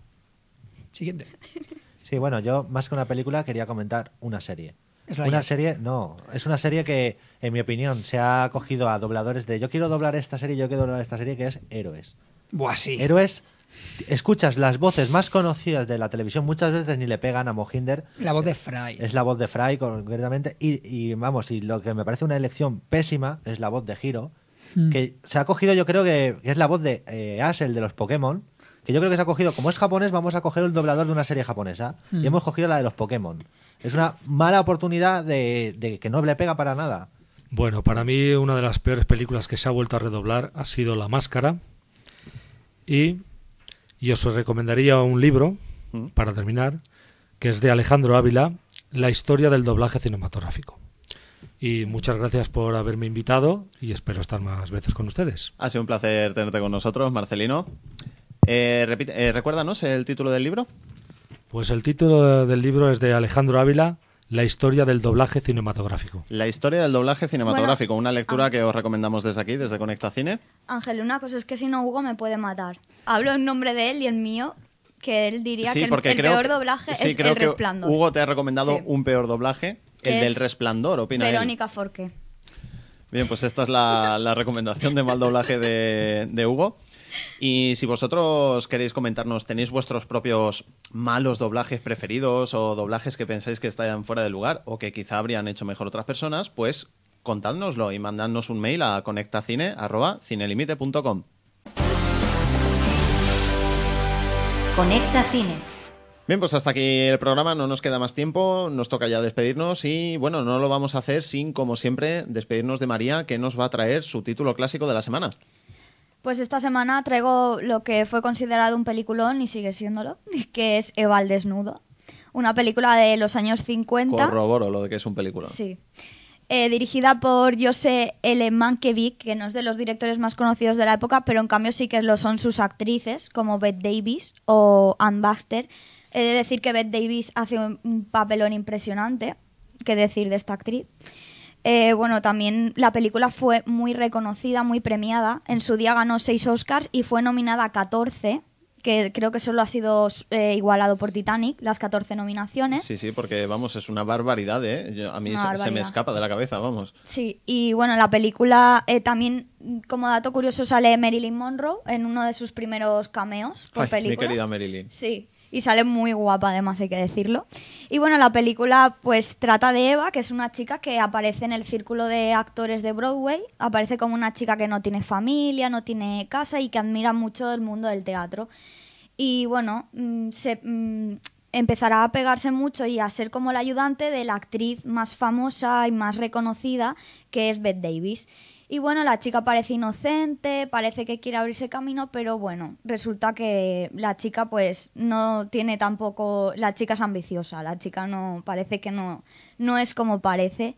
Siguiente. Sí, bueno, yo más que una película quería comentar una serie. Es la Una serie, no, es una serie que, en mi opinión, se ha cogido a dobladores de yo quiero doblar esta serie, yo quiero doblar esta serie, que es Héroes. Buah, sí. Héroes, escuchas las voces más conocidas de la televisión, muchas veces ni le pegan a Mohinder. La voz de Fry. Es la voz de Fry, concretamente. Y, y, vamos, y lo que me parece una elección pésima es la voz de Hiro. Mm. Que se ha cogido, yo creo que, que es la voz de eh, Ash, el de los Pokémon. Que yo creo que se ha cogido, como es japonés, vamos a coger el doblador de una serie japonesa. Mm. Y hemos cogido la de los Pokémon. Es una mala oportunidad de, de que no le pega para nada. Bueno, para mí una de las peores películas que se ha vuelto a redoblar ha sido La Máscara. Y, y os recomendaría un libro, para terminar, que es de Alejandro Ávila, La historia del doblaje cinematográfico. Y muchas gracias por haberme invitado y espero estar más veces con ustedes. Ha sido un placer tenerte con nosotros, Marcelino. Eh, repite- eh, recuérdanos el título del libro. Pues el título del libro es de Alejandro Ávila, La historia del doblaje cinematográfico. La historia del doblaje cinematográfico, Bueno, una lectura ah. que os recomendamos desde aquí, desde Conecta Cine. Ángel, una cosa es que si no Hugo me puede matar. Hablo en nombre de él y en mío, que él diría Sí, que el, porque el creo peor que- doblaje sí, es creo El que Resplandor. Hugo te ha recomendado Sí. un peor doblaje, el Es del Resplandor, opina él. Verónica Forqué. Bien, pues esta es la, la recomendación de mal doblaje de, de Hugo. Y si vosotros queréis comentarnos, ¿tenéis vuestros propios malos doblajes preferidos o doblajes que pensáis que están fuera de lugar o que quizá habrían hecho mejor otras personas? Pues contádnoslo y mandadnos un mail a conectacine.cinelimite.com. Conecta Cine. Bien, pues hasta aquí el programa, no nos queda más tiempo, nos toca ya despedirnos y bueno, no lo vamos a hacer sin, como siempre, despedirnos de María, que nos va a traer su título clásico de la semana. Pues esta semana traigo lo que fue considerado un peliculón y sigue siéndolo, que es Eva al desnudo. Una película de los años 50. Corroboro lo de que es un película. Sí. Eh, dirigida por Jose L. Mankiewicz, que no es de los directores más conocidos de la época, pero en cambio sí que lo son sus actrices, como Bette Davis o Ann Baxter. He de decir que Bette Davis hace un, un papelón impresionante, que decir de esta actriz. Eh, bueno, también la película fue muy reconocida, muy premiada. En su día ganó seis Oscars y fue nominada a 14, que creo que solo ha sido eh, igualado por Titanic, las 14 nominaciones. Sí, sí, porque vamos, es una barbaridad, ¿eh? Yo- a mí se, se me escapa de la cabeza, vamos. Sí, y bueno, en la película eh, también, como dato curioso, sale Marilyn Monroe en uno de sus primeros cameos por Ay, mi películas. querida Marilyn. Sí, y sale muy guapa además, hay que decirlo. Y bueno, la película pues trata de Eva, que es una chica que aparece en el círculo de actores de Broadway, aparece como una chica que no tiene familia, no tiene casa y que admira mucho el mundo del teatro. Y bueno, mm, se, mm, empezará a pegarse mucho y a ser como la ayudante de la actriz más famosa y más reconocida, que es Bette Davis. Y bueno, la chica parece inocente, parece que quiere abrirse camino, pero bueno, resulta que la chica pues no tiene tampoco, la chica es ambiciosa, la chica no parece que no no es como parece.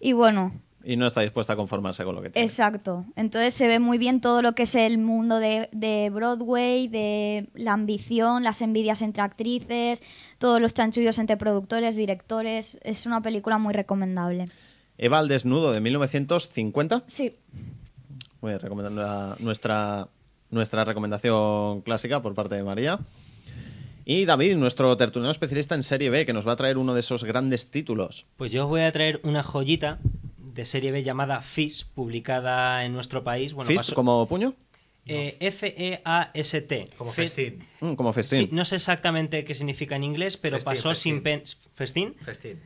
Y bueno, Y no está dispuesta a conformarse con lo que tiene. Exacto. Entonces se ve muy bien todo lo que es el mundo de, de Broadway, de la ambición, las envidias entre actrices, todos los chanchullos entre productores, directores. Es una película muy recomendable. Eva al desnudo de 1950. Sí. Voy a recomendar la- nuestra, nuestra recomendación clásica por parte de María. Y David, nuestro tertuliano especialista en Serie B, que nos va a traer uno de esos grandes títulos. Pues yo os voy a traer una joyita de serie B llamada Fist, publicada en nuestro país. Bueno, ¿Fist pasó- como puño? Eh, F-E-A-S-T. Como Fe- festín. Mm, como festín. Sí, no sé exactamente qué significa en inglés, pero Festín, pasó sin pen... ¿Festín? Festín.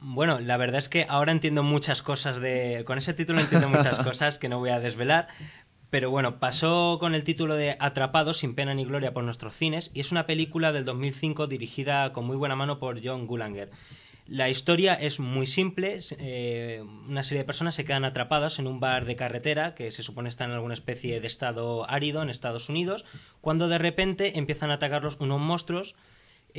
Bueno, la verdad es que ahora entiendo muchas cosas de... Con ese título entiendo muchas cosas que no voy a desvelar. Pero bueno, pasó con el título de Atrapado sin pena ni gloria por nuestros cines y es una película del 2005 dirigida con muy buena mano por John Gulanger. La historia es muy simple, eh, una serie de personas se quedan atrapadas en un bar de carretera que se supone está en alguna especie de estado árido en Estados Unidos, cuando de repente empiezan a atacarlos unos monstruos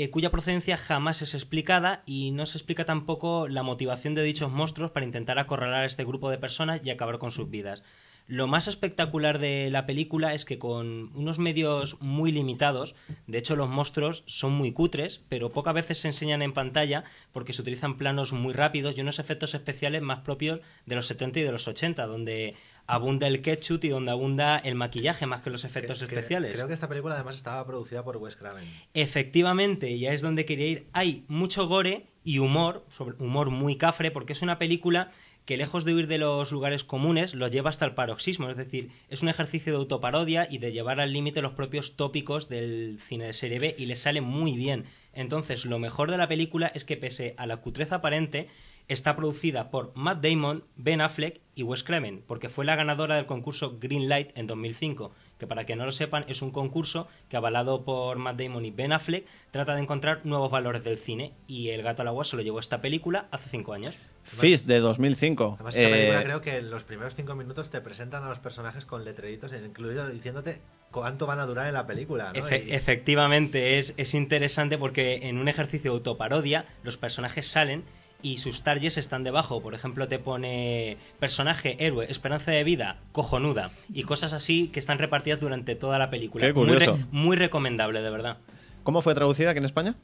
eh, cuya procedencia jamás es explicada y no se explica tampoco la motivación de dichos monstruos para intentar acorralar a este grupo de personas y acabar con sus vidas. Lo más espectacular de la película es que con unos medios muy limitados, de hecho los monstruos son muy cutres, pero pocas veces se enseñan en pantalla porque se utilizan planos muy rápidos y unos efectos especiales más propios de los 70 y de los 80, donde abunda el ketchup y donde abunda el maquillaje más que los efectos especiales. Creo que esta película además estaba producida por Wes Craven. Efectivamente, ya es donde quería ir. Hay mucho gore y humor, sobre, humor muy cafre, porque es una película que lejos de huir de los lugares comunes, lo lleva hasta el paroxismo. Es decir, es un ejercicio de autoparodia y de llevar al límite los propios tópicos del cine de serie B y le sale muy bien. Entonces, lo mejor de la película es que pese a la cutreza aparente, está producida por Matt Damon, Ben Affleck y Wes Craven, porque fue la ganadora del concurso Greenlight en 2005, que para que no lo sepan es un concurso que avalado por Matt Damon y Ben Affleck trata de encontrar nuevos valores del cine y El gato al agua se lo llevó esta película hace cinco años. Fist de 2005. Además, esta película Eh, creo que en los primeros cinco minutos te presentan a los personajes con letreritos, incluido diciéndote cuánto van a durar en la película. ¿no? Efe- Y- efectivamente, es, es interesante porque en un ejercicio de autoparodia los personajes salen y sus targets están debajo. Por ejemplo, te pone personaje, héroe, esperanza de vida, cojonuda y cosas así que están repartidas durante toda la película. Qué Muy, curioso. re- muy recomendable, de verdad. ¿Cómo fue traducida aquí en España?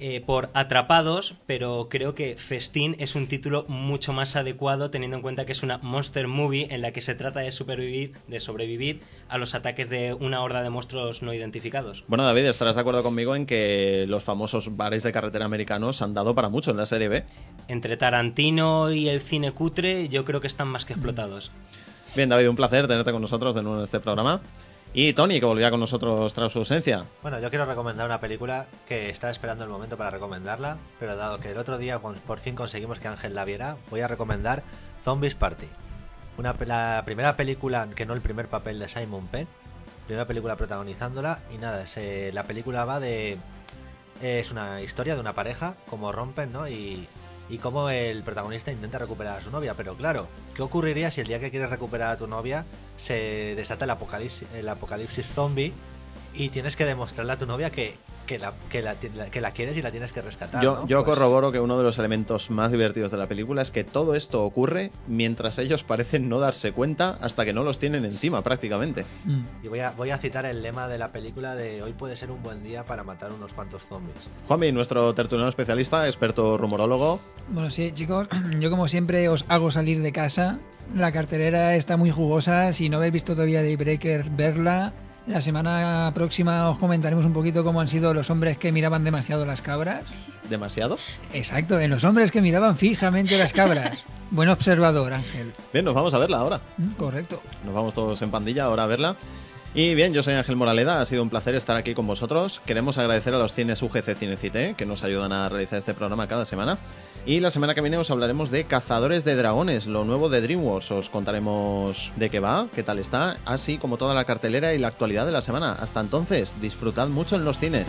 Eh, por Atrapados, pero creo que Festín es un título mucho más adecuado teniendo en cuenta que es una monster movie en la que se trata de supervivir, de sobrevivir a los ataques de una horda de monstruos no identificados. Bueno, David, estarás de acuerdo conmigo en que los famosos bares de carretera americanos han dado para mucho en la serie B. Entre Tarantino y el cine cutre, yo creo que están más que explotados. Bien, David, un placer tenerte con nosotros de nuevo en este programa. Y Tony, que volvía con nosotros tras su ausencia. Bueno, yo quiero recomendar una película que estaba esperando el momento para recomendarla, pero dado que el otro día por fin conseguimos que Ángel la viera, voy a recomendar Zombies Party. Una, la primera película, que no el primer papel de Simon Pegg, primera película protagonizándola, y nada, la película va de... Es una historia de una pareja, como rompen, ¿no? Y, y cómo el protagonista intenta recuperar a su novia. Pero claro, ¿qué ocurriría si el día que quieres recuperar a tu novia se desata el apocalipsis, el apocalipsis zombie y tienes que demostrarle a tu novia que, que, la, que, la, que la quieres y la tienes que rescatar? Yo, ¿no? yo Pues- corroboro que uno de los elementos más divertidos de la película es que todo esto ocurre mientras ellos parecen no darse cuenta hasta que no los tienen encima prácticamente. Y voy a, voy a citar el lema de la película de hoy puede ser un buen día para matar unos cuantos zombies. Juanmi, nuestro tertuliano especialista, experto rumorólogo. Bueno, sí, chicos, yo como siempre os hago salir de casa. La cartelera está muy jugosa. Si no habéis visto todavía Daybreaker, verla. La semana próxima os comentaremos un poquito cómo han sido los hombres que miraban demasiado las cabras. ¿Demasiado? Exacto, en los hombres que miraban fijamente las cabras. Buen observador, Ángel. Bien, nos vamos a verla ahora. Mm, Correcto. Nos vamos todos en pandilla ahora a verla. Y bien, yo soy Ángel Moraleda, ha sido un placer estar aquí con vosotros. Queremos agradecer a los cines UGC Cinecité, que nos ayudan a realizar este programa cada semana. Y la semana que viene os hablaremos de Cazadores de Dragones, lo nuevo de DreamWorks. Os contaremos de qué va, qué tal está, así como toda la cartelera y la actualidad de la semana. Hasta entonces, disfrutad mucho en los cines.